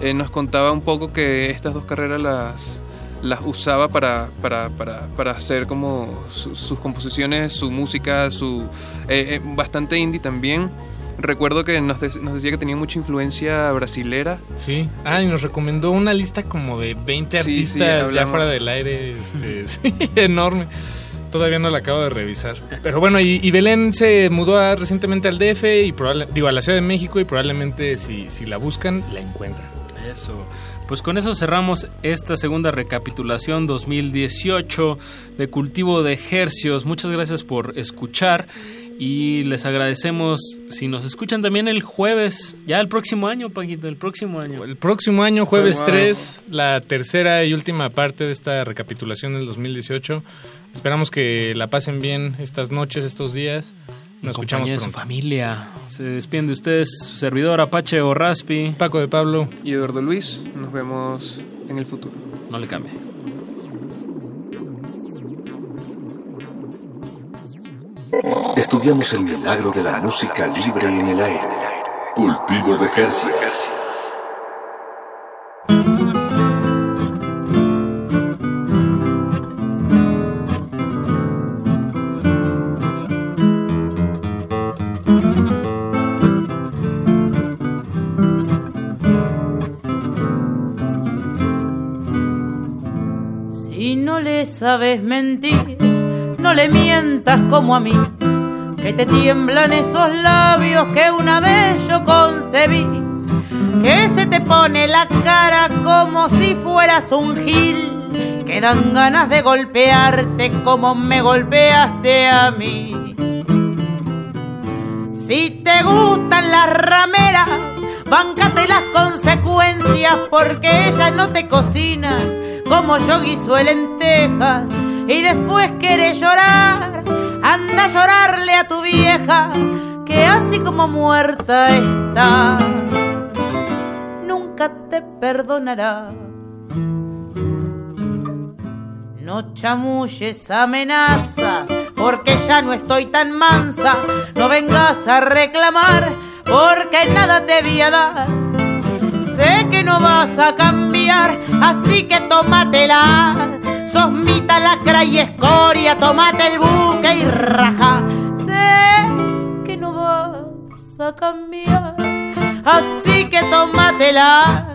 Eh, nos contaba un poco que estas dos carreras las, las usaba para, para, para, para hacer como su- sus composiciones, su música, su eh, eh, bastante indie también. Recuerdo que nos, de- nos decía que tenía mucha influencia brasilera. Sí. Ah, y nos recomendó una lista como de 20 Sí, sí, artistas ya fuera del aire. Este, sí, enorme. Todavía no la acabo de revisar. Pero bueno, y, y Belén se mudó a- recientemente al DF y probable, digo a la Ciudad de México y probablemente si, si la buscan la encuentran. Eso. Pues con eso cerramos esta segunda recapitulación 2018 de cultivo de ejercios. Muchas gracias por escuchar y les agradecemos si nos escuchan también el jueves, ya el próximo año, Paquito, el próximo año. El próximo año, jueves Wow. 3, la tercera y última parte de esta recapitulación del 2018. Esperamos que la pasen bien estas noches, estos días. Nos escuchamos compañía de su familia. Se despiden de ustedes su servidor Apache o Raspi. Paco de Pablo. Y Eduardo Luis, nos vemos en el futuro. No le cambie. Estudiamos el milagro de la música libre en el aire. Cultivo de Jercias. Sabes mentir, no le mientas como a mí, que te tiemblan esos labios que una vez yo concebí, que se te pone la cara como si fueras un gil, que dan ganas de golpearte como me golpeaste a mí. Si te gustan las rameras, bancate las consecuencias porque ellas no te cocinan como yo guiso lentejas y después querés llorar, anda a llorarle a tu vieja que así como muerta está, nunca te perdonará. No chamulles amenazas, porque ya no estoy tan mansa. No vengas a reclamar, porque nada te voy a dar. Sé que no vas a cambiar, así que tómatela. Sos mita, lacra y escoria, tomate el buque y raja. Sé que no vas a cambiar, así que tómatela.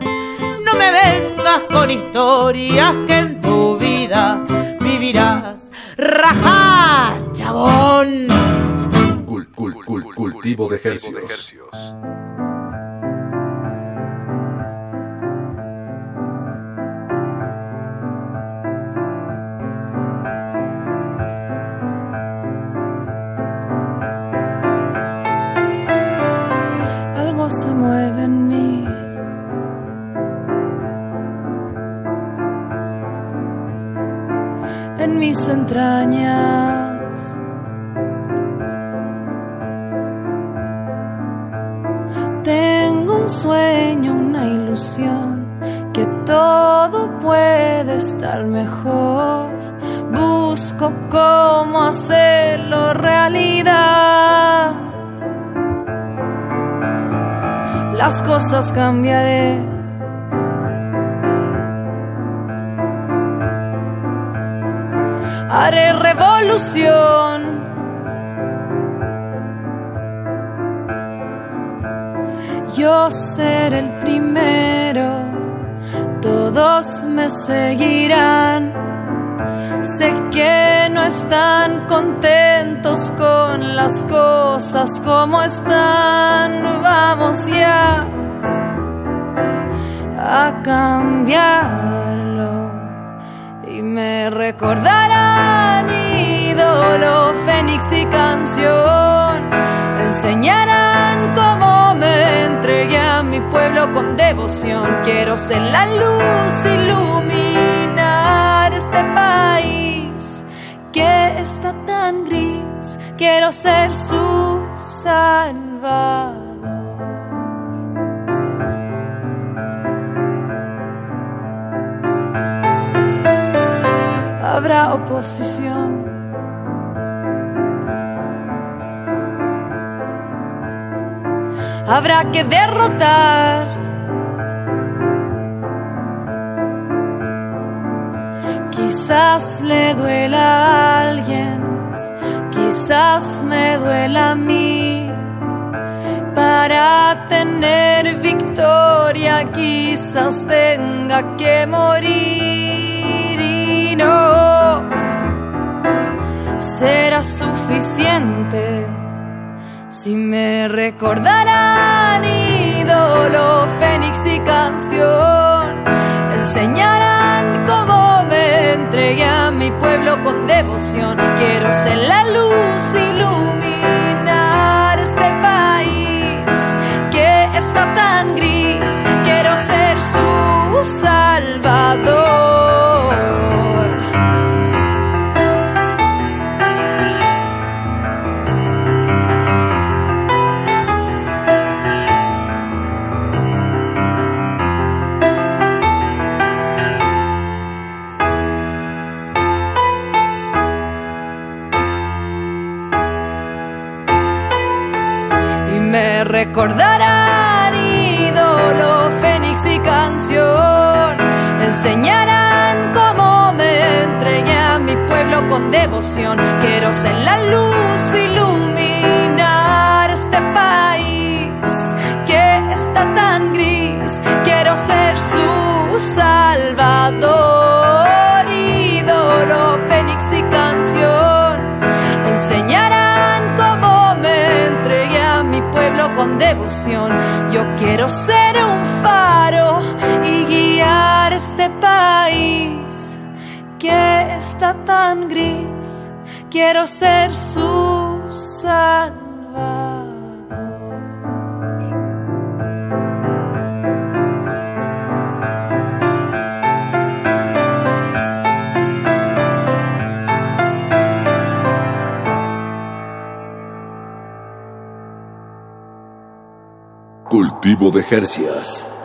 No me vengas con historias que en tu vida vivirás. Raja, chabón. Cul- cul- cul- cultivo de ejercicios. Se mueve en mí. En mis entrañas. Tengo un sueño, una ilusión, que todo puede estar mejor. Busco cómo hacerlo realidad. Las cosas cambiaré. Haré revolución. Yo seré el primero, todos me seguirán. Sé que no están contentos con las cosas como están. Vamos ya a cambiarlo y me recordarán ídolo, fénix y canción. Enseñarán cómo me entregué a mi pueblo con devoción. Quiero ser la luz, iluminar este país que está tan gris. Quiero ser su salvador. Habrá oposición. Habrá que derrotar. Quizás le duela a alguien, quizás me duela a mí. Para tener victoria, quizás tenga que morir y no será suficiente si me recordarán ídolo, fénix y canción. Enseñarán entregué a mi pueblo con devoción. Quiero ser la luz, iluminar este país que está tan gris. Quiero ser su salvador. Me recordarán ídolo, fénix y canción. Enseñarán cómo me entregué a mi pueblo con devoción. Quiero ser la luz, iluminar este país que está tan gris. Quiero ser su salvador, devoción. Yo quiero ser un faro y guiar este país que está tan gris. Quiero ser su salvador. Cultivo de Jercias.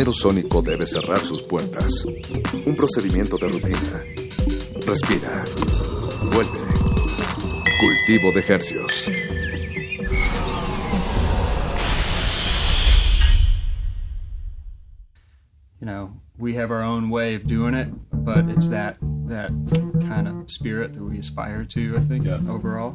crucero sónico debe cerrar sus puertas. Un procedimiento de rutina. Respira. Vuelve. Cultivo de ejercios. You know, we have our own way of doing it, but it's that that kind of spirit that we aspire to, I think, overall.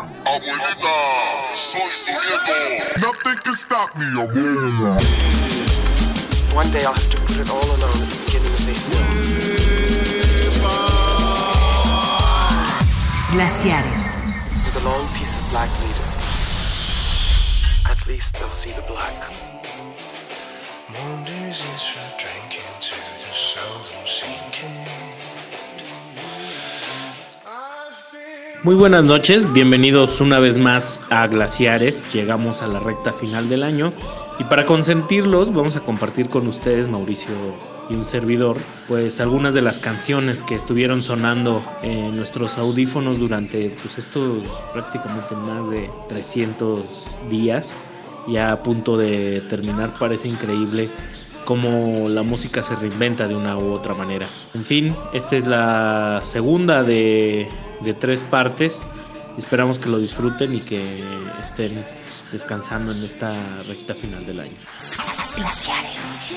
One day I'll have to put it all alone at the beginning of this film. Glaciares. With a long piece of black leader. At least they'll see the black. Muy buenas noches, bienvenidos una vez más a Glaciares. Llegamos a la recta final del año y para consentirlos vamos a compartir con ustedes, Mauricio y un servidor, pues algunas de las canciones que estuvieron sonando en nuestros audífonos durante pues estos prácticamente más de 300 días. Ya a punto de terminar, parece increíble cómo la música se reinventa de una u otra manera. En fin, esta es la segunda de, de tres partes. Esperamos que lo disfruten y que estén descansando en esta recta final del año. Glaciares.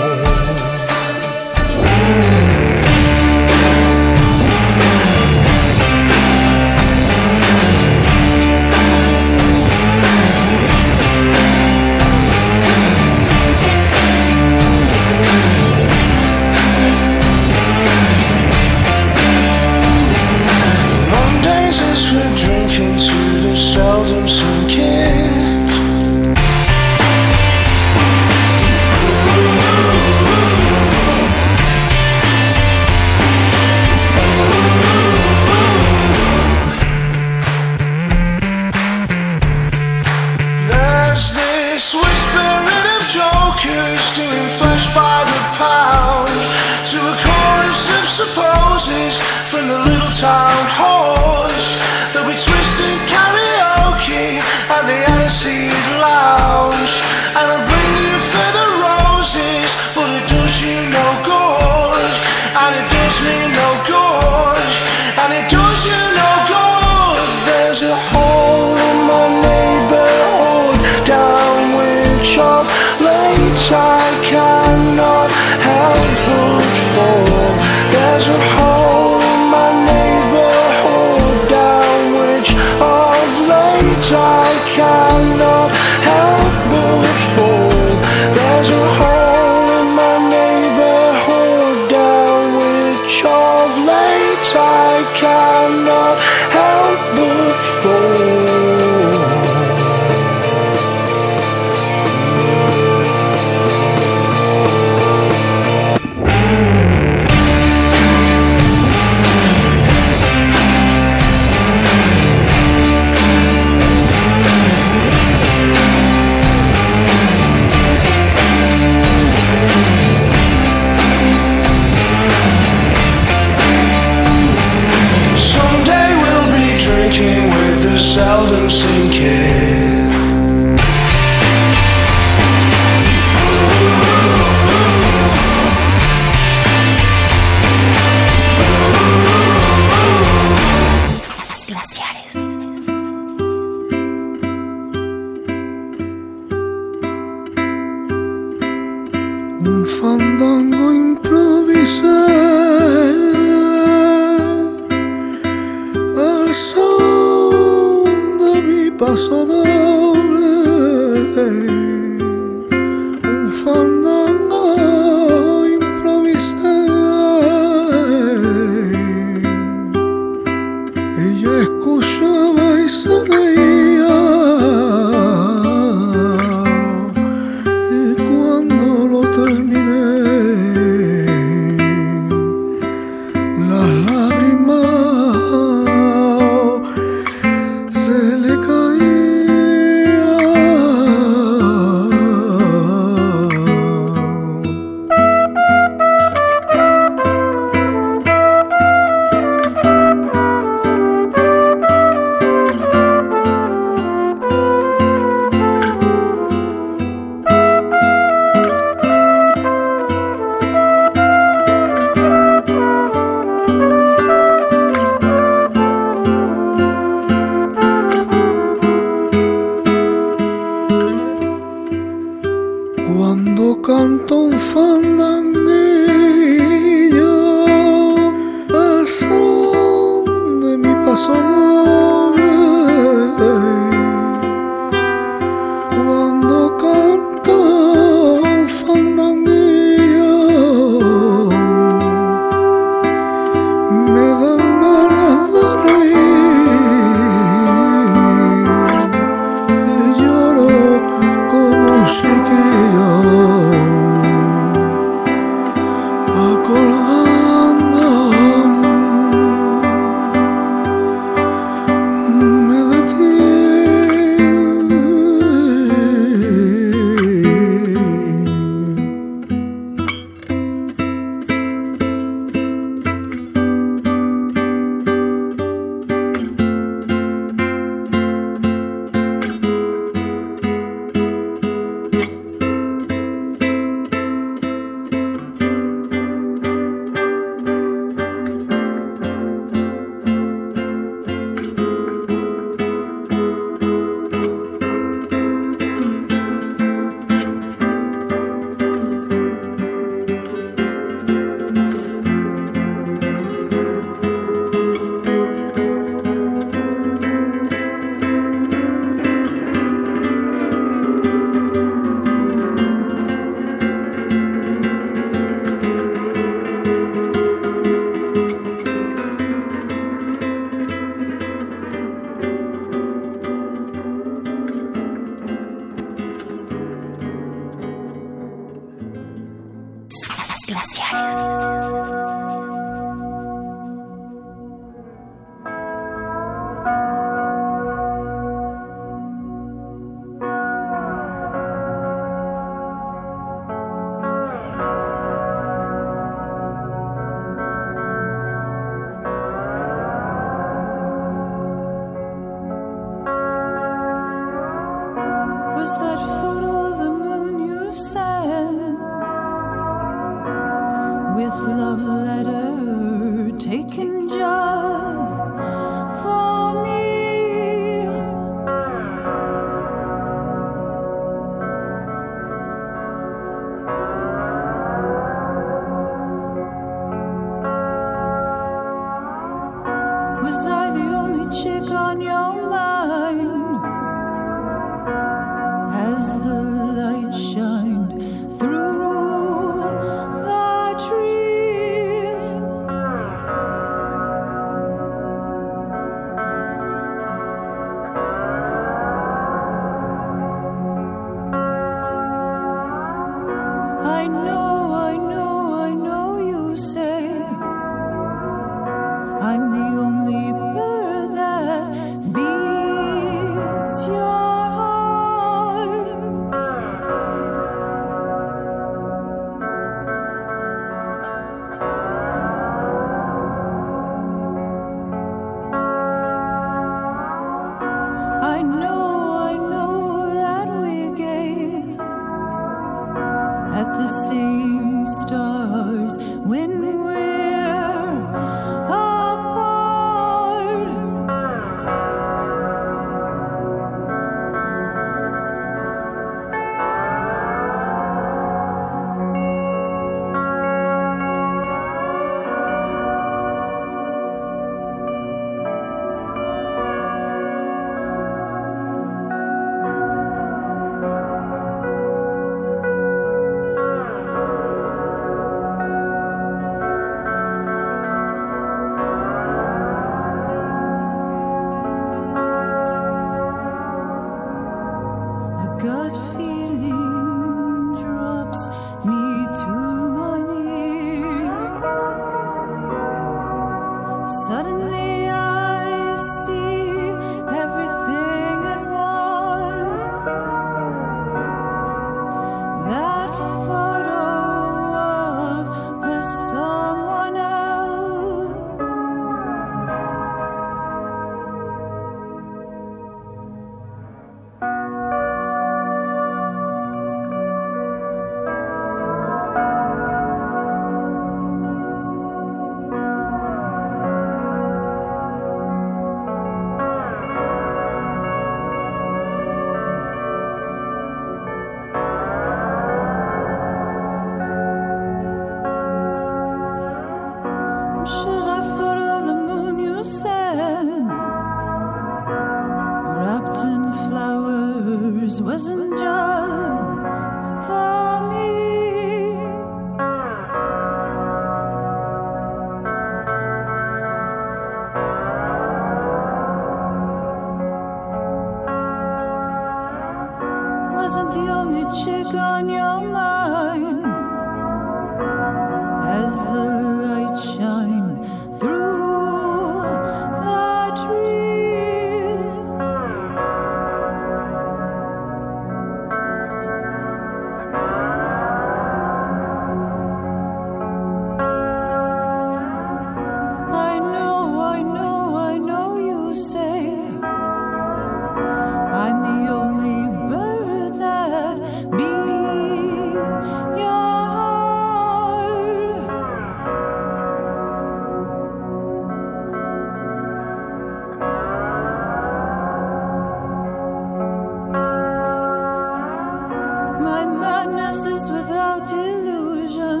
Madness is without illusion.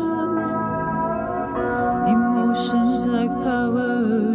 Emotions like powers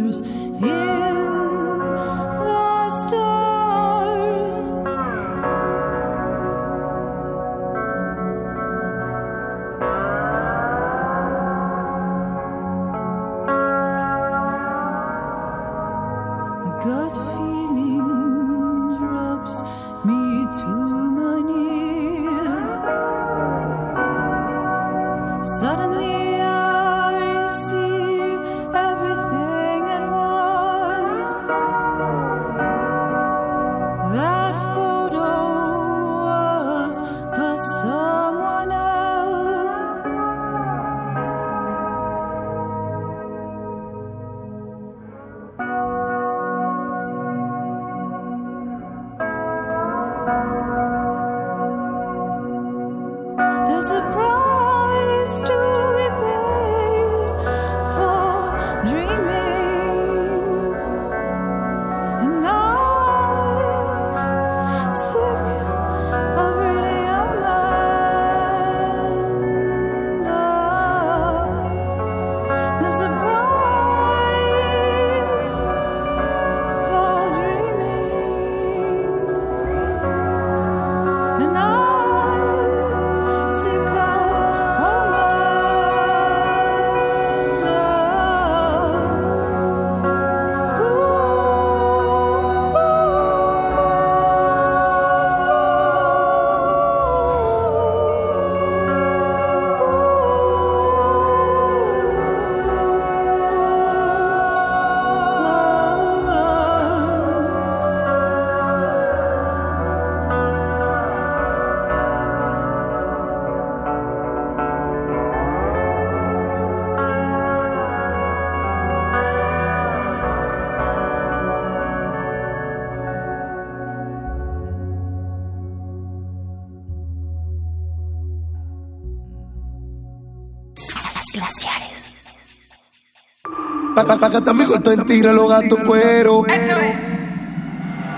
Pa, que mi corto en tigre, los gatos cuero.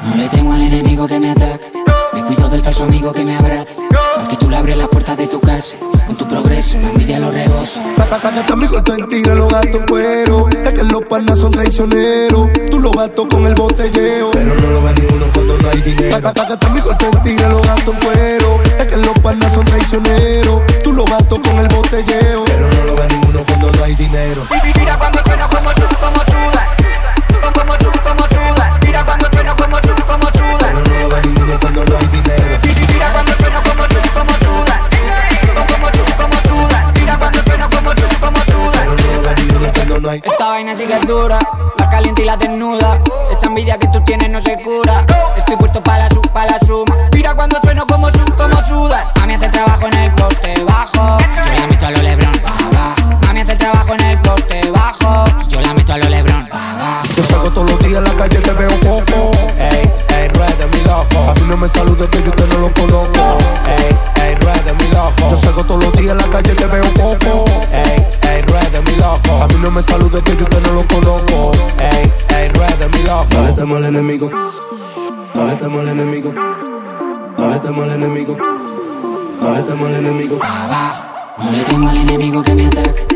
No le tengo al enemigo que me ataca. Me cuido del falso amigo que me abraza. Al que tú le abres las puertas de tu casa. Con tu progreso, la envidia lo rebosa. Pa, que mi corto en tigre, los gatos cuero. Es que los panas son traicioneros. Tú los gatos con el botelleo. Pero no lo ve ninguno cuando no hay dinero. Pa, que mi corto en tigre, los gatos cuero. Es que los panas son traicioneros. Tú los gatos con el botelleo. Pero no lo ve ninguno hay dinero. Mira cuando suena como tú, como suda. Como tú, como suda. Mira cuando suena como tú, como suda. Pero no lo ve ninguno cuando no hay dinero. Mira cuando suena como tú, como suda. Como tú, como suda. Mira cuando suena como tú, como suda. Pero no lo ve ninguno cuando no hay Esta vaina sí que es dura, al enemigo. No le temo al enemigo. No le temo al enemigo. No le temo al enemigo. No le temo al enemigo que me ataca.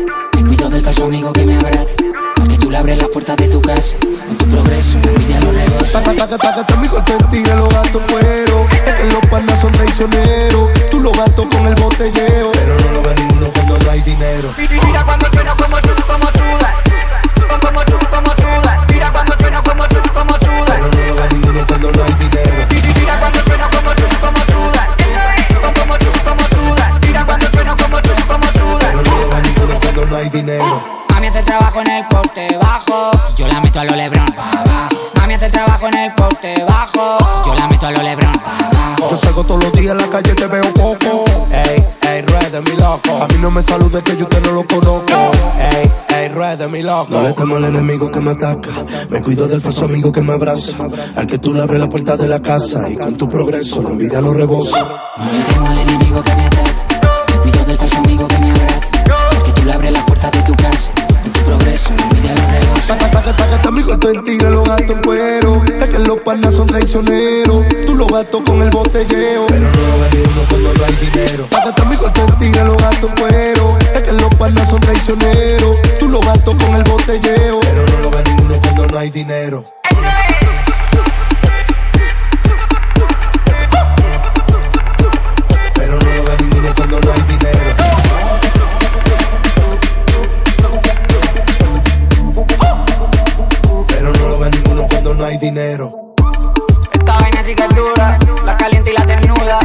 enemigo que me ataca. Me cuido del falso amigo que me abraza. Al que tú le abres la puerta de la casa y con tu progreso la envidia lo rebosa. Esta vaina chica es dura, la caliente y la desnuda.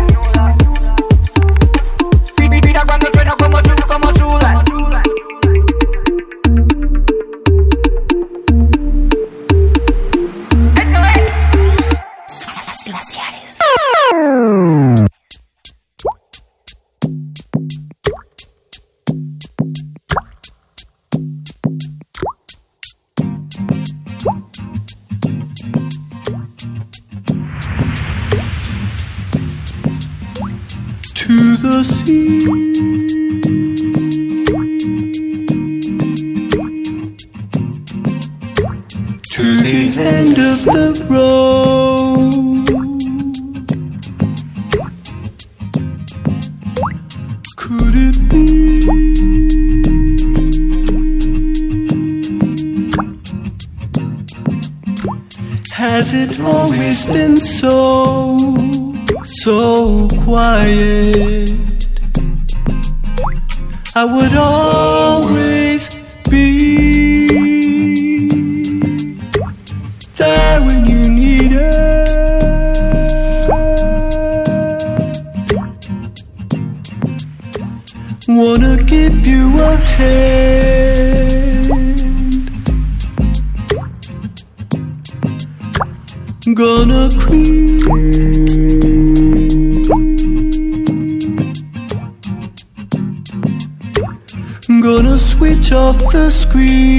It's been so, so quiet. I would all. scream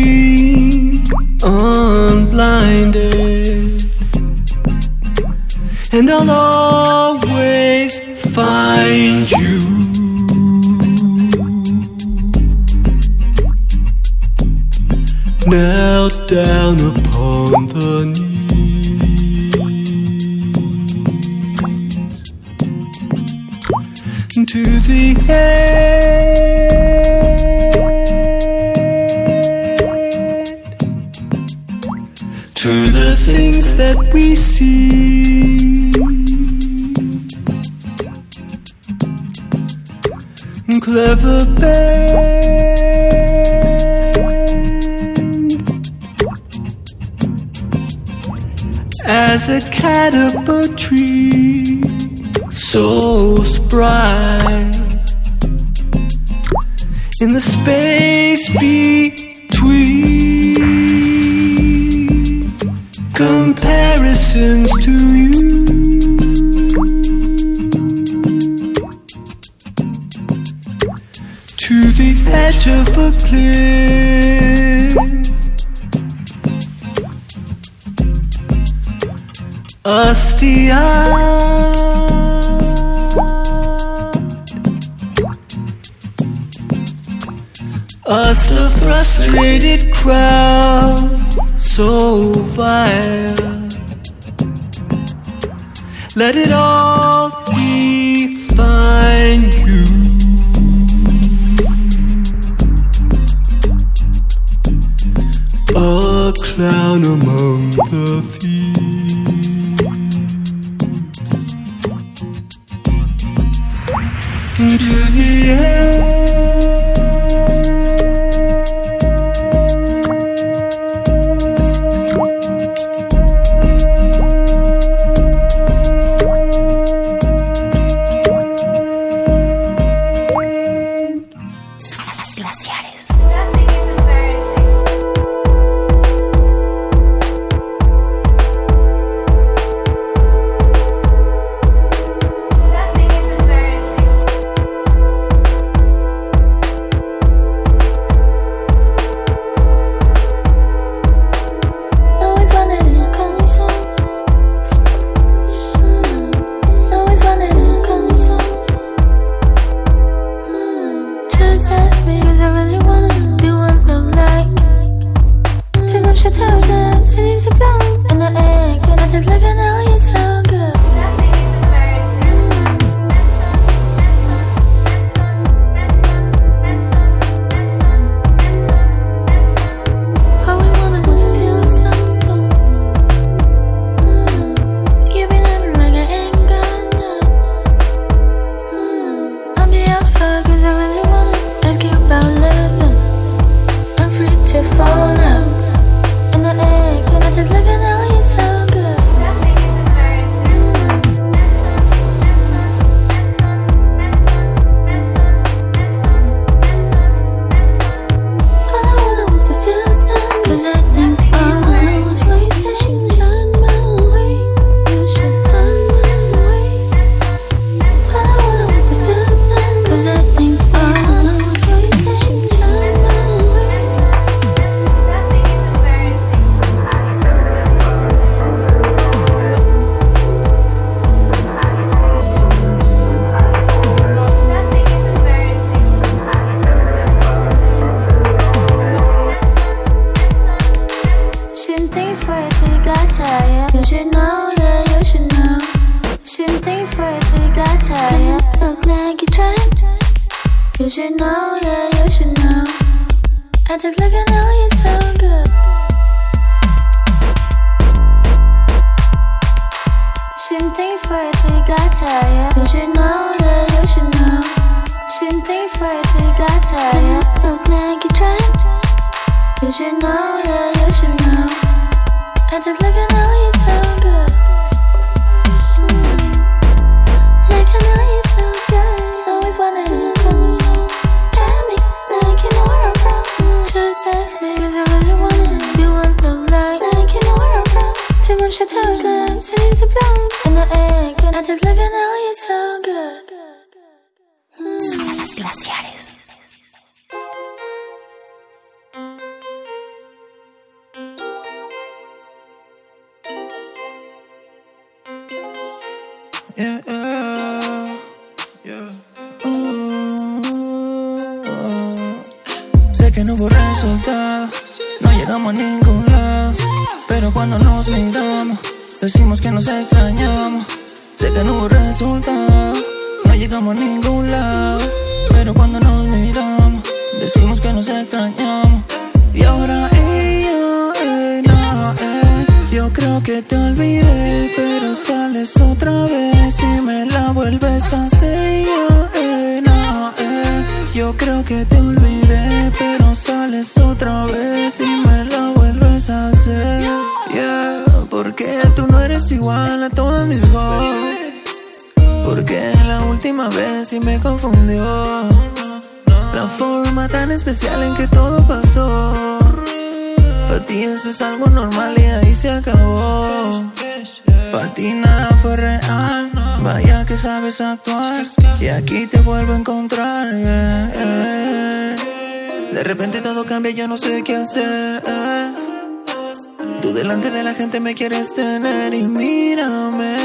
quieres tener y mírame.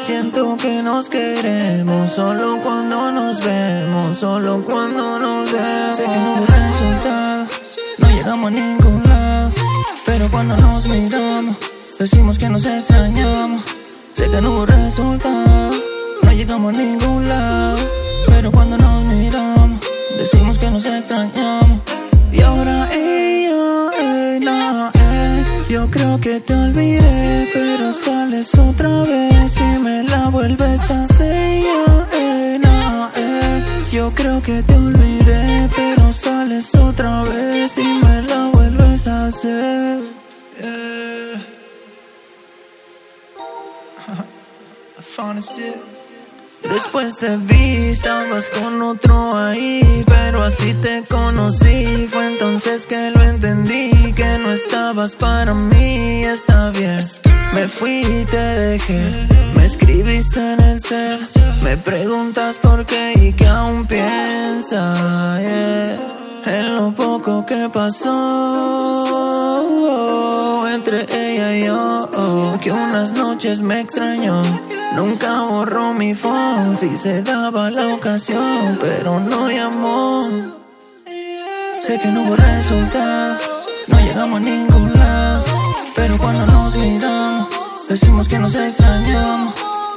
Siento que nos queremos solo cuando nos vemos, solo cuando nos vemos. Sé que no resulta, no llegamos a ningún lado. Pero cuando nos miramos, decimos que nos extrañamos. Sé que no resulta, no llegamos a ningún lado. Pero cuando nos miramos, decimos que nos extrañamos. Y ahora ella yo creo que te olvidé, pero sales otra vez y me la vuelves a hacer. Eh. Yo creo que te olvidé, pero sales otra vez y me la vuelves a hacer. Eh. I Después te vi, estabas con otro ahí, pero así te conocí. Fue entonces que lo entendí, que no estabas para mí. Está bien, me fui y te dejé. Me escribiste en el cel, me preguntas por qué y que aún piensas yeah, en lo poco que pasó entre ella y yo. Que unas noches me extrañó. Nunca borró mi phone si se daba la ocasión, pero no llamó. Sé que no hubo resultado, no llegamos a ningún lado, pero cuando nos miramos, decimos que nos extrañamos.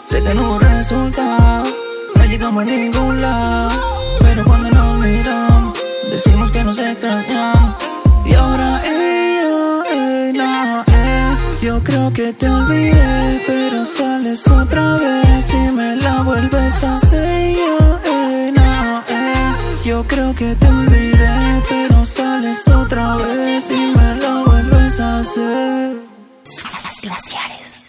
Sé que no hubo resultado, no llegamos a ningún lado, pero cuando nos miramos, decimos que nos extrañamos. Y ahora ella, eh, no, eh, yo creo que te olvidé, pero sales otra vez y me la vuelves a hacer. Yo, eh, no, eh, yo creo que te olvidé, pero sales otra vez y me la vuelves a hacer. Las glaciares.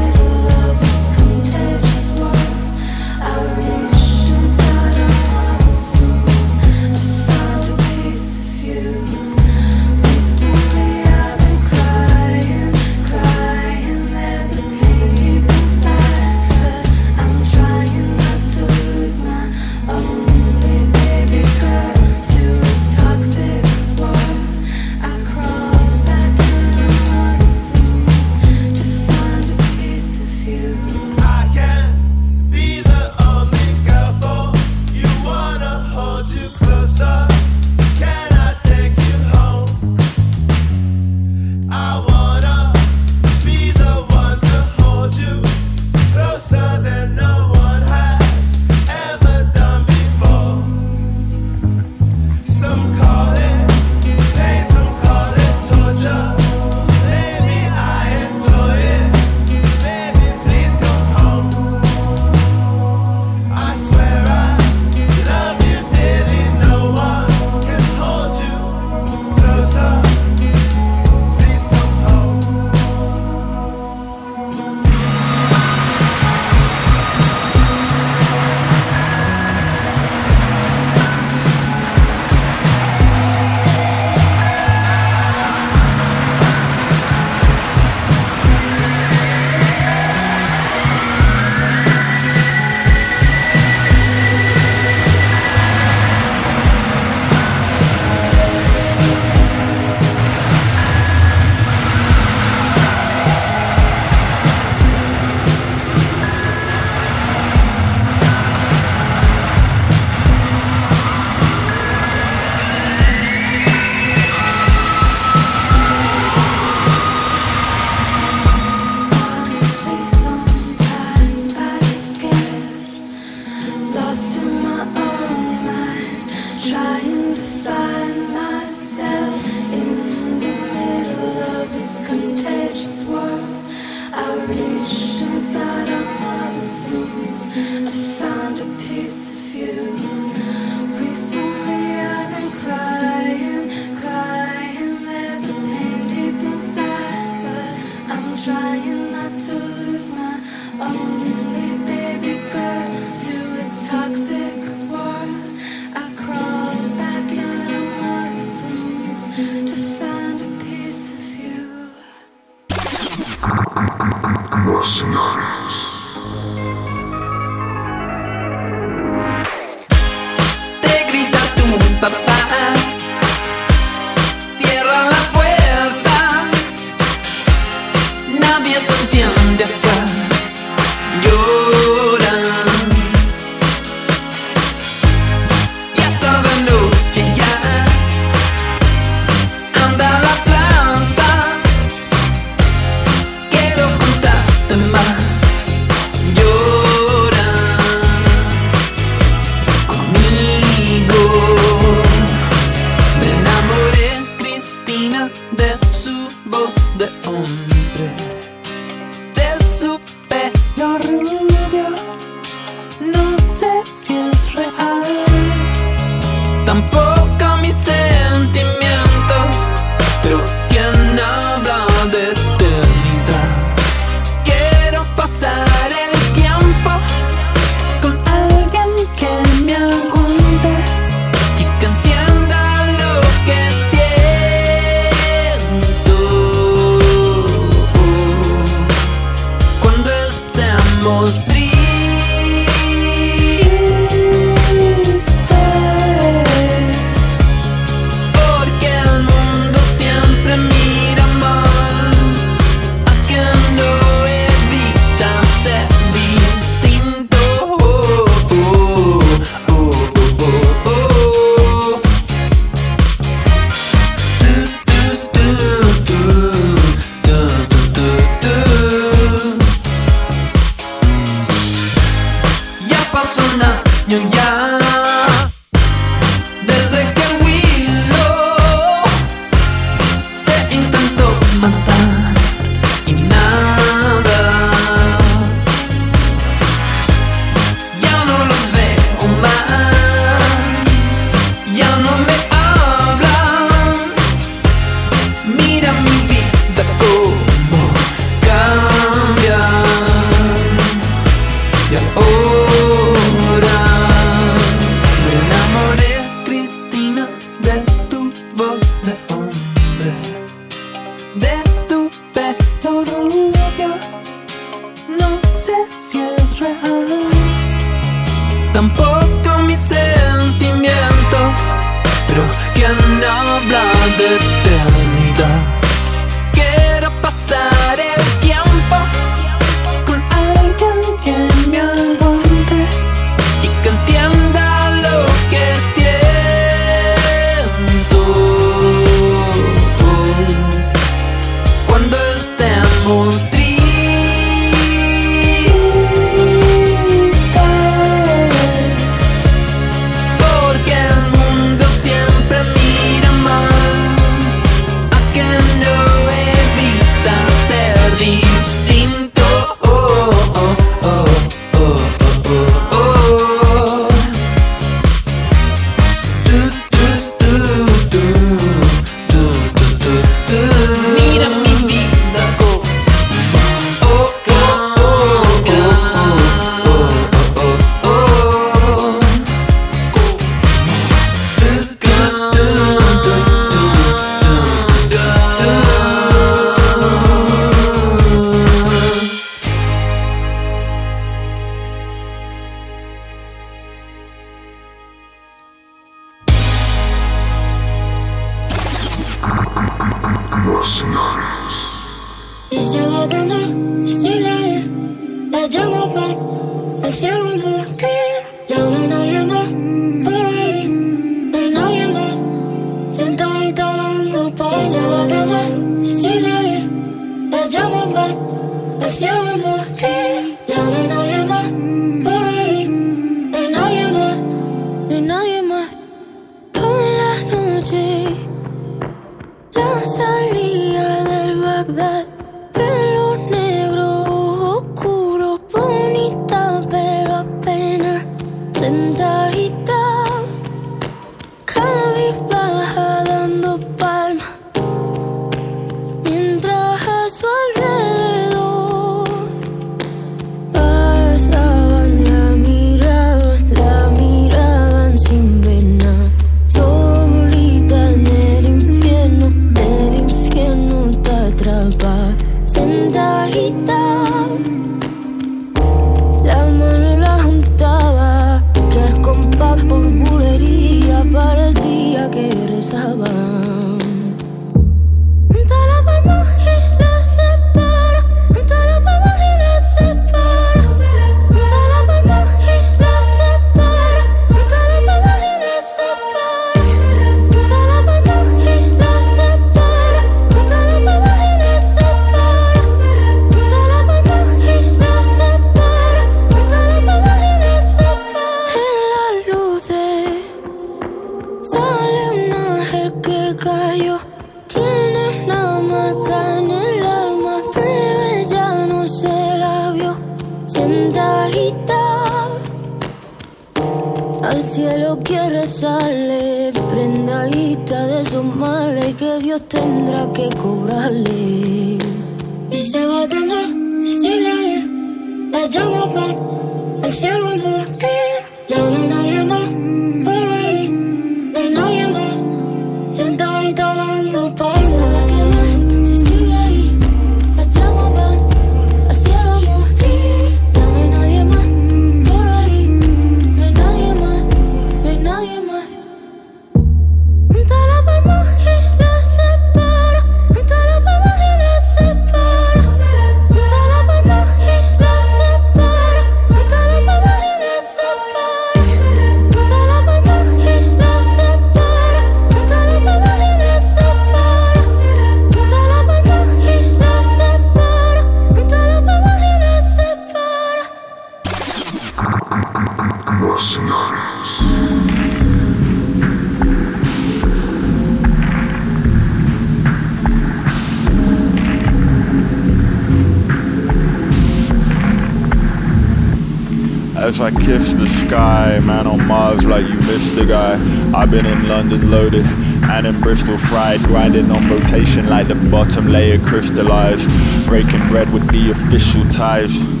as I kiss the sky. Man on Mars like you missed the guy. I've been in London loaded and in Bristol fried, grinding on rotation like the bottom layer crystallized. Breaking bread with the official ties.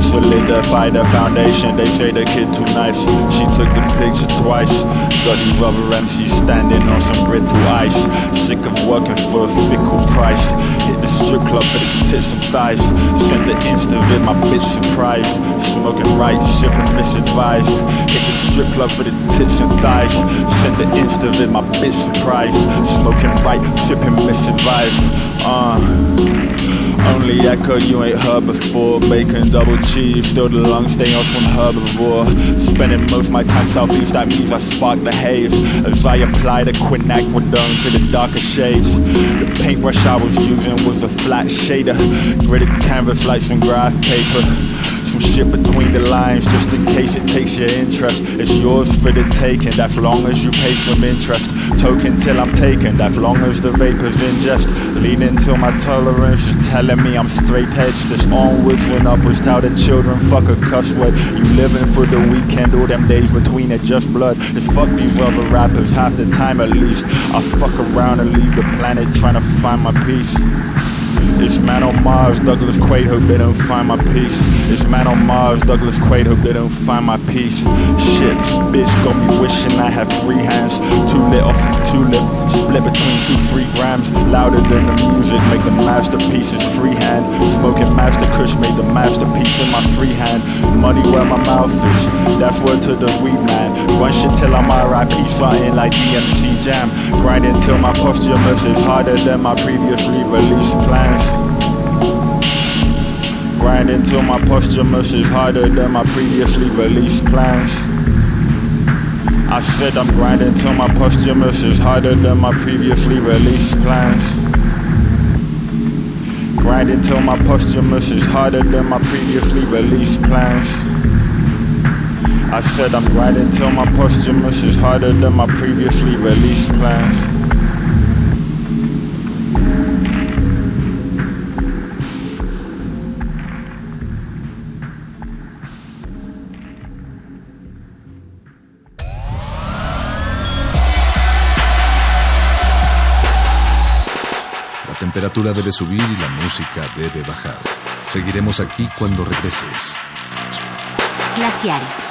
Solidify the foundation, they say the kid too nice. She took the picture twice. Got these rubber MCs standing on some brittle ice. Sick of working for a fickle price. Hit the strip club for the tits and thighs. Send the insta vid, my bitch surprised. Smoking right, sipping misadvised. Hit the strip club for the tits and thighs. Send the insta vid, my bitch surprised. Smoking right, sipping misadvised. Uh. Only echo you ain't heard before. Bacon, double cheese, still the lung stay on some herbivore. Spending most my time southeast, that means I spark the haze. As I apply the quinacridone to the darker shades. The paintbrush I was using was a flat shader. Gridded canvas like some graph paper. Some shit between the lines just in case it takes your interest. It's yours for the taking, that's long as you pay some interest. Token till I'm taken, that's long as the vapors ingest. Leaning till my tolerance is telling me I'm straight edged. This onwards and upwards, how the children fuck a cuss word. You living for the weekend, all them days between it just blood. It's fuck these other rappers half the time at least. I fuck around and leave the planet trying to find my peace. It's man on Mars, Douglas Quaid, hope they don't find my peace. It's man on Mars, Douglas Quaid, hope they don't find my peace. Shit, bitch got me wishing I had three hands. Two lit off from tulip, split between two free grams. Louder than the music, make the masterpieces freehand. Smoking master kush, made the masterpiece in my free hand. Money where my mouth is, that's word to the weed man. Run shit till I'm RIP, something like DMC Jam. Grinding till my posthumous is harder than my previously released plans. Grinding till my posthumous is harder than my previously released plans. I said I'm grinding till my posthumous is harder than my previously released plans. Grinding till my posthumous is harder than my previously released plans. I said I'm grinding till my posthumous is harder than my previously released plans. Temperatura debe subir y la música debe bajar. Seguiremos aquí cuando regreses. Glaciares.